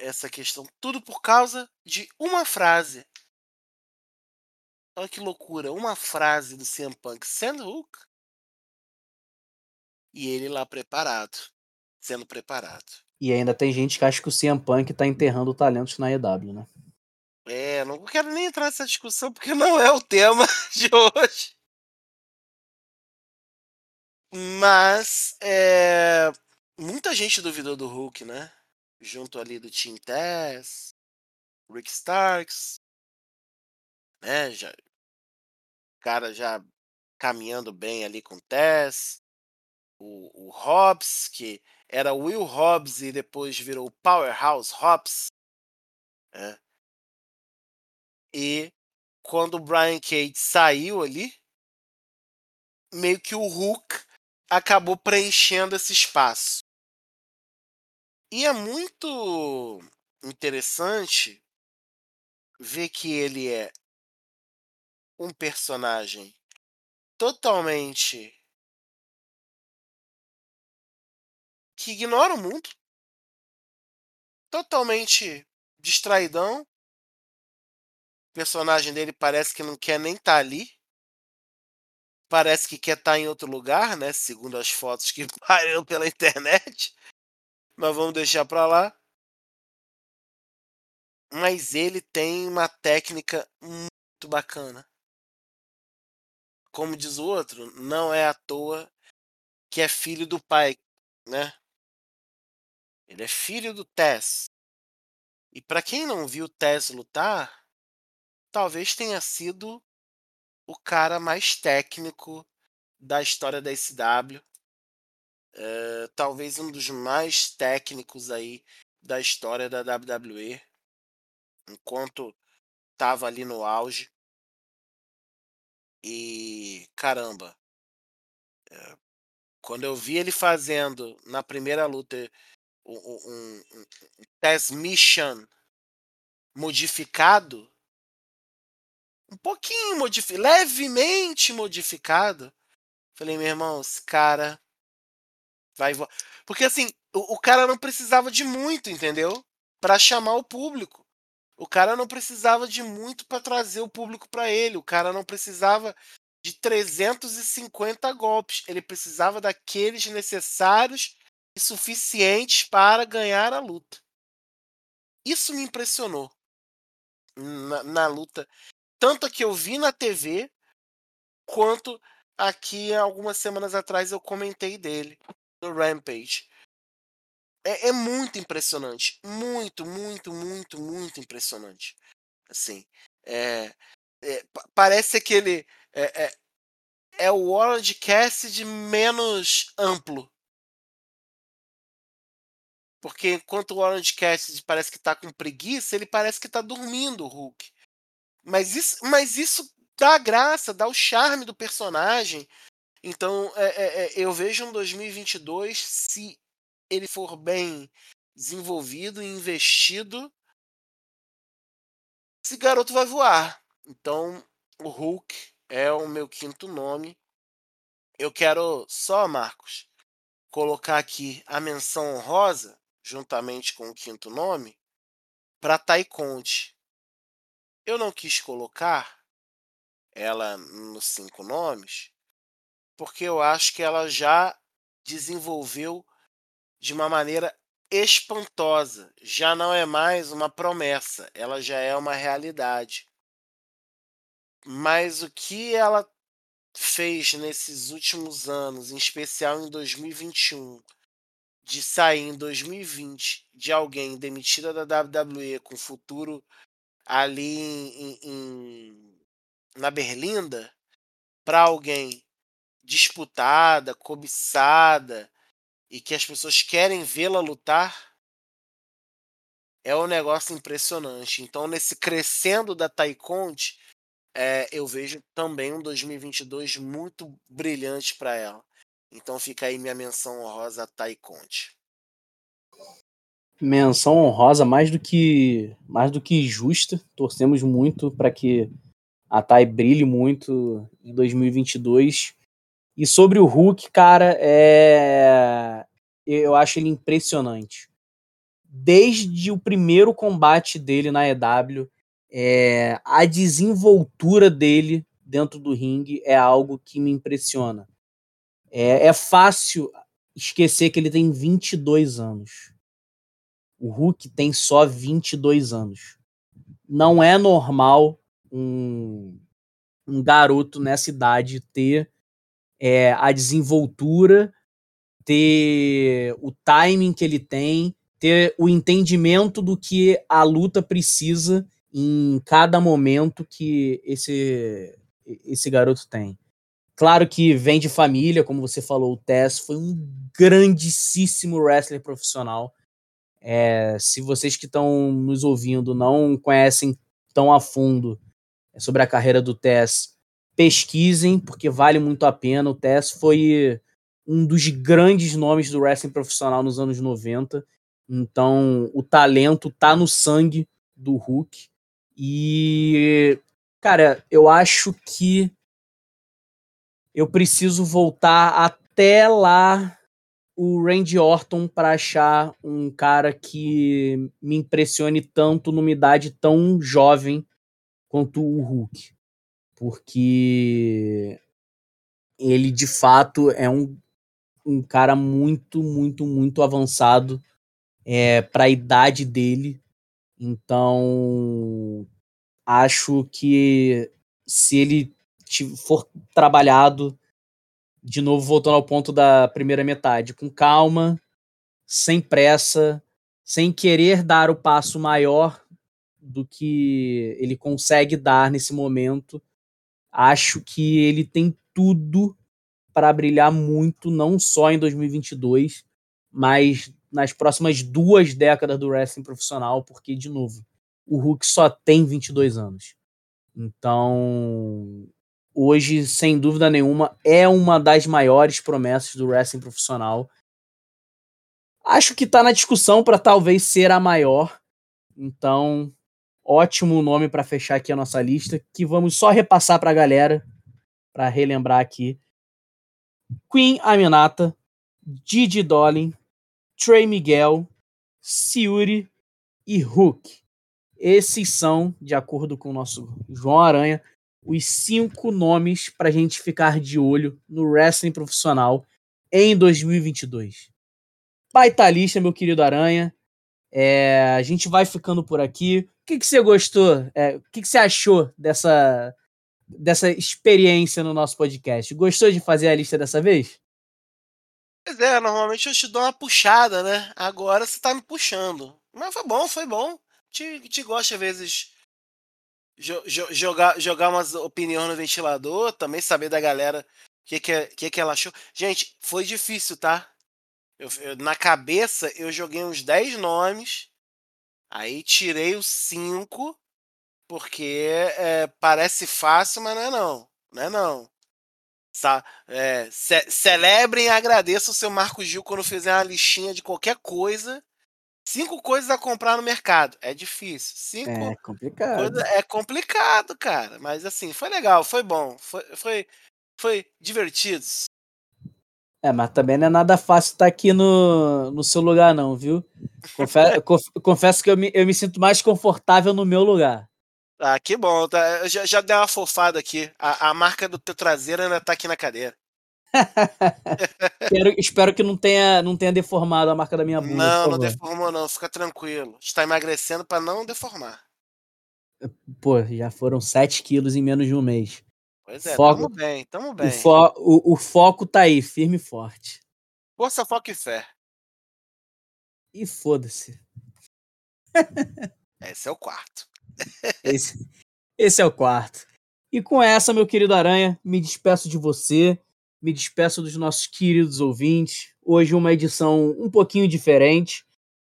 essa questão. Tudo por causa de uma frase. Olha que loucura. Uma frase do CM Punk. Send Hook. E ele lá preparado. Sendo preparado. E ainda tem gente que acha que o CM Punk tá enterrando talentos na EW, né? É, não quero nem entrar nessa discussão porque não é o tema de hoje. Mas é, muita gente duvidou do Hulk, né? Junto ali do Team Tess, Rick Starks, né? Já, cara já caminhando bem ali com o Tess, o, o Hobbs, que era Will Hobbs e depois virou Powerhouse Hobbs. Né? E quando o Brian Cage saiu ali, meio que o Hulk acabou preenchendo esse espaço. E é muito interessante ver que ele é um personagem totalmente que ignora o mundo, totalmente distraidão. O personagem dele parece que não quer nem estar tá ali. Parece que quer estar tá em outro lugar, né? Segundo as fotos que pariram pela internet. Mas vamos deixar para lá. Mas ele tem uma técnica muito bacana. Como diz o outro, não é à toa que é filho do pai, né? Ele é filho do Tess. E para quem não viu Tess lutar, talvez tenha sido o cara mais técnico da história da SW. É, talvez um dos mais técnicos aí da história da WWE. Enquanto estava ali no auge. E caramba, é, quando eu vi ele fazendo na primeira luta um, um, um test mission modificado, um pouquinho modificado, levemente modificado. Falei, meu irmão, esse cara vai porque assim o, o cara não precisava de muito, entendeu? Para chamar o público. O cara não precisava de muito para trazer o público para ele. O cara não precisava de 350 golpes. Ele precisava daqueles necessários suficientes para ganhar a luta. Isso me impressionou na, na luta, tanto que eu vi na TV, quanto aqui algumas semanas atrás eu comentei dele no Rampage. É, é, muito impressionante, muito, muito, muito, muito impressionante. Assim, é, é parece aquele é, é, é o World Cast menos amplo, porque enquanto o Orange Cassidy parece que tá com preguiça, ele parece que tá dormindo, o Hulk. Mas isso, mas isso dá graça, dá o charme do personagem. Então, é, é, é eu vejo um 2022, se ele for bem desenvolvido e investido, esse garoto vai voar. Então, o Hulk é o meu quinto nome. Eu quero só, Marcos, colocar aqui a menção honrosa juntamente com o quinto nome, para Taikonte. Eu não quis colocar ela nos cinco nomes, porque eu acho que ela já desenvolveu de uma maneira espantosa. Já não é mais uma promessa, ela já é uma realidade. Mas o que ela fez nesses últimos anos, em especial em 2021, de sair em 2020 de alguém demitida da WWE com futuro ali em, em, na Berlinda para alguém disputada, cobiçada e que as pessoas querem vê-la lutar é um negócio impressionante. Então, nesse crescendo da Taikonde, é, eu vejo também um 2022 muito brilhante para ela. Então fica aí minha menção honrosa a Conte. Menção honrosa mais do que mais do que justa. Torcemos muito para que a Thay brilhe muito em 2022. E sobre o Hulk, cara, é... eu acho ele impressionante. Desde o primeiro combate dele na EW, é... a desenvoltura dele dentro do ringue é algo que me impressiona. É, é fácil esquecer que ele tem 22 anos. O Hulk tem só 22 anos. Não é normal um, um garoto nessa idade ter é, a desenvoltura, ter o timing que ele tem, ter o entendimento do que a luta precisa em cada momento que esse, esse garoto tem. Claro que vem de família, como você falou, o Tess foi um grandíssimo wrestler profissional. É, se vocês que estão nos ouvindo não conhecem tão a fundo sobre a carreira do Tess, pesquisem, porque vale muito a pena. O Tess foi um dos grandes nomes do wrestling profissional nos anos 90. Então, o talento tá no sangue do Hulk. E, cara, eu acho que eu preciso voltar até lá o Randy Orton para achar um cara que me impressione tanto numa idade tão jovem quanto o Hulk. Porque ele de fato é um, um cara muito, muito, muito avançado é, para a idade dele. Então, acho que se ele for trabalhado, de novo voltando ao ponto da primeira metade, com calma, sem pressa, sem querer dar o passo maior do que ele consegue dar nesse momento. Acho que ele tem tudo para brilhar muito, não só em 2022, mas nas próximas duas décadas do wrestling profissional, porque, de novo, o Hulk só tem 22 anos. Então, hoje, sem dúvida nenhuma, é uma das maiores promessas do wrestling profissional. Acho que está na discussão para talvez ser a maior. Então, ótimo nome para fechar aqui a nossa lista, que vamos só repassar para a galera, para relembrar aqui. Queen Aminata, Didi Dolin, Trey Miguel, Siuri e Hook. Esses são, de acordo com o nosso João Aranha, os cinco nomes para a gente ficar de olho no wrestling profissional em 2022. Baita lista, meu querido Aranha. É, a gente vai ficando por aqui. O que, que você gostou? É, o que, que você achou dessa, dessa experiência no nosso podcast? Gostou de fazer a lista dessa vez? Pois é, normalmente eu te dou uma puxada, né? Agora você tá me puxando. Mas foi bom, foi bom. Te, te gosto às vezes jogar, jogar umas opiniões no ventilador, também saber da galera o que, que, que, que ela achou. Gente, foi difícil, tá? Eu, eu, na cabeça eu joguei uns 10 nomes, aí tirei os 5, porque é, parece fácil, mas não é não. Não é não. Sa é, ce celebrem e agradeçam o seu Marco Gil quando fizer uma listinha de qualquer coisa Cinco coisas a comprar no mercado. É difícil. Cinco é complicado. é complicado, cara. Mas assim, foi legal, foi bom. Foi, foi, foi divertido. É, mas também não é nada fácil estar aqui no, no seu lugar, não, viu? Confesso, confesso que eu me, eu me sinto mais confortável no meu lugar. Ah, que bom. Tá? Eu já, já dei uma fofada aqui. A, a marca do teu traseiro ainda tá aqui na cadeira. espero, espero, que não tenha, não tenha deformado a marca da minha bunda. Não, não deformou não, fica tranquilo. Está emagrecendo para não deformar. Pô, já foram 7 quilos em menos de um mês. Pois é, foco, tamo bem, tamo bem. O, fo o, o foco tá aí, firme e forte. Força, foco e fé. E foda-se. Esse é o quarto. esse, esse é o quarto. E com essa, meu querido Aranha, me despeço de você me despeço dos nossos queridos ouvintes. Hoje uma edição um pouquinho diferente.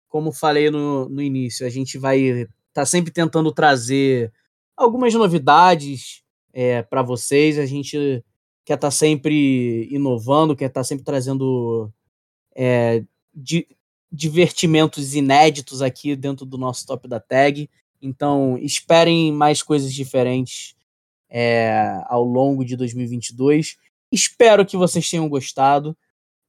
Como falei no, no início, a gente vai estar tá sempre tentando trazer algumas novidades é, para vocês. A gente quer estar tá sempre inovando, quer estar tá sempre trazendo é, di divertimentos inéditos aqui dentro do nosso top da tag. Então, esperem mais coisas diferentes é, ao longo de 2022. Espero que vocês tenham gostado.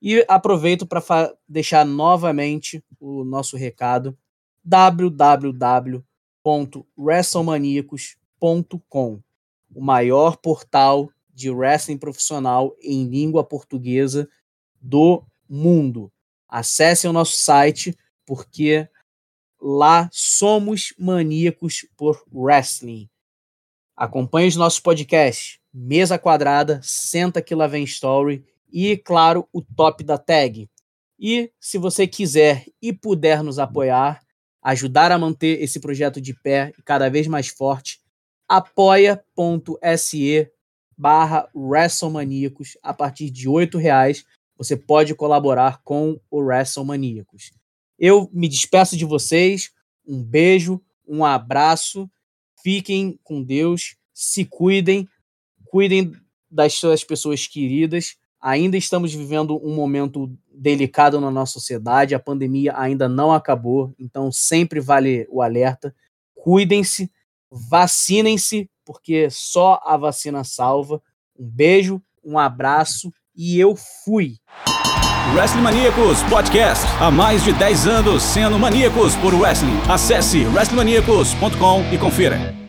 E aproveito para deixar novamente o nosso recado: www.wrestlemaniacos.com, o maior portal de wrestling profissional em língua portuguesa do mundo. Acesse o nosso site, porque lá somos maníacos por wrestling. Acompanhe os nossos podcasts, Mesa Quadrada, Senta que lá vem Story e, claro, o top da tag. E se você quiser e puder nos apoiar, ajudar a manter esse projeto de pé e cada vez mais forte, apoia.se barra WrestleManiacos. A partir de R$ reais você pode colaborar com o WrestleManiacos. Eu me despeço de vocês, um beijo, um abraço, fiquem com Deus, se cuidem, cuidem das suas pessoas queridas. Ainda estamos vivendo um momento delicado na nossa sociedade, a pandemia ainda não acabou, então sempre vale o alerta. Cuidem-se, vacinem-se, porque só a vacina salva. Um beijo, um abraço e eu fui. Wrestling Maníacos Podcast. Há mais de 10 anos sendo maníacos por wrestling. Acesse wrestlingmaníacos.com e confira.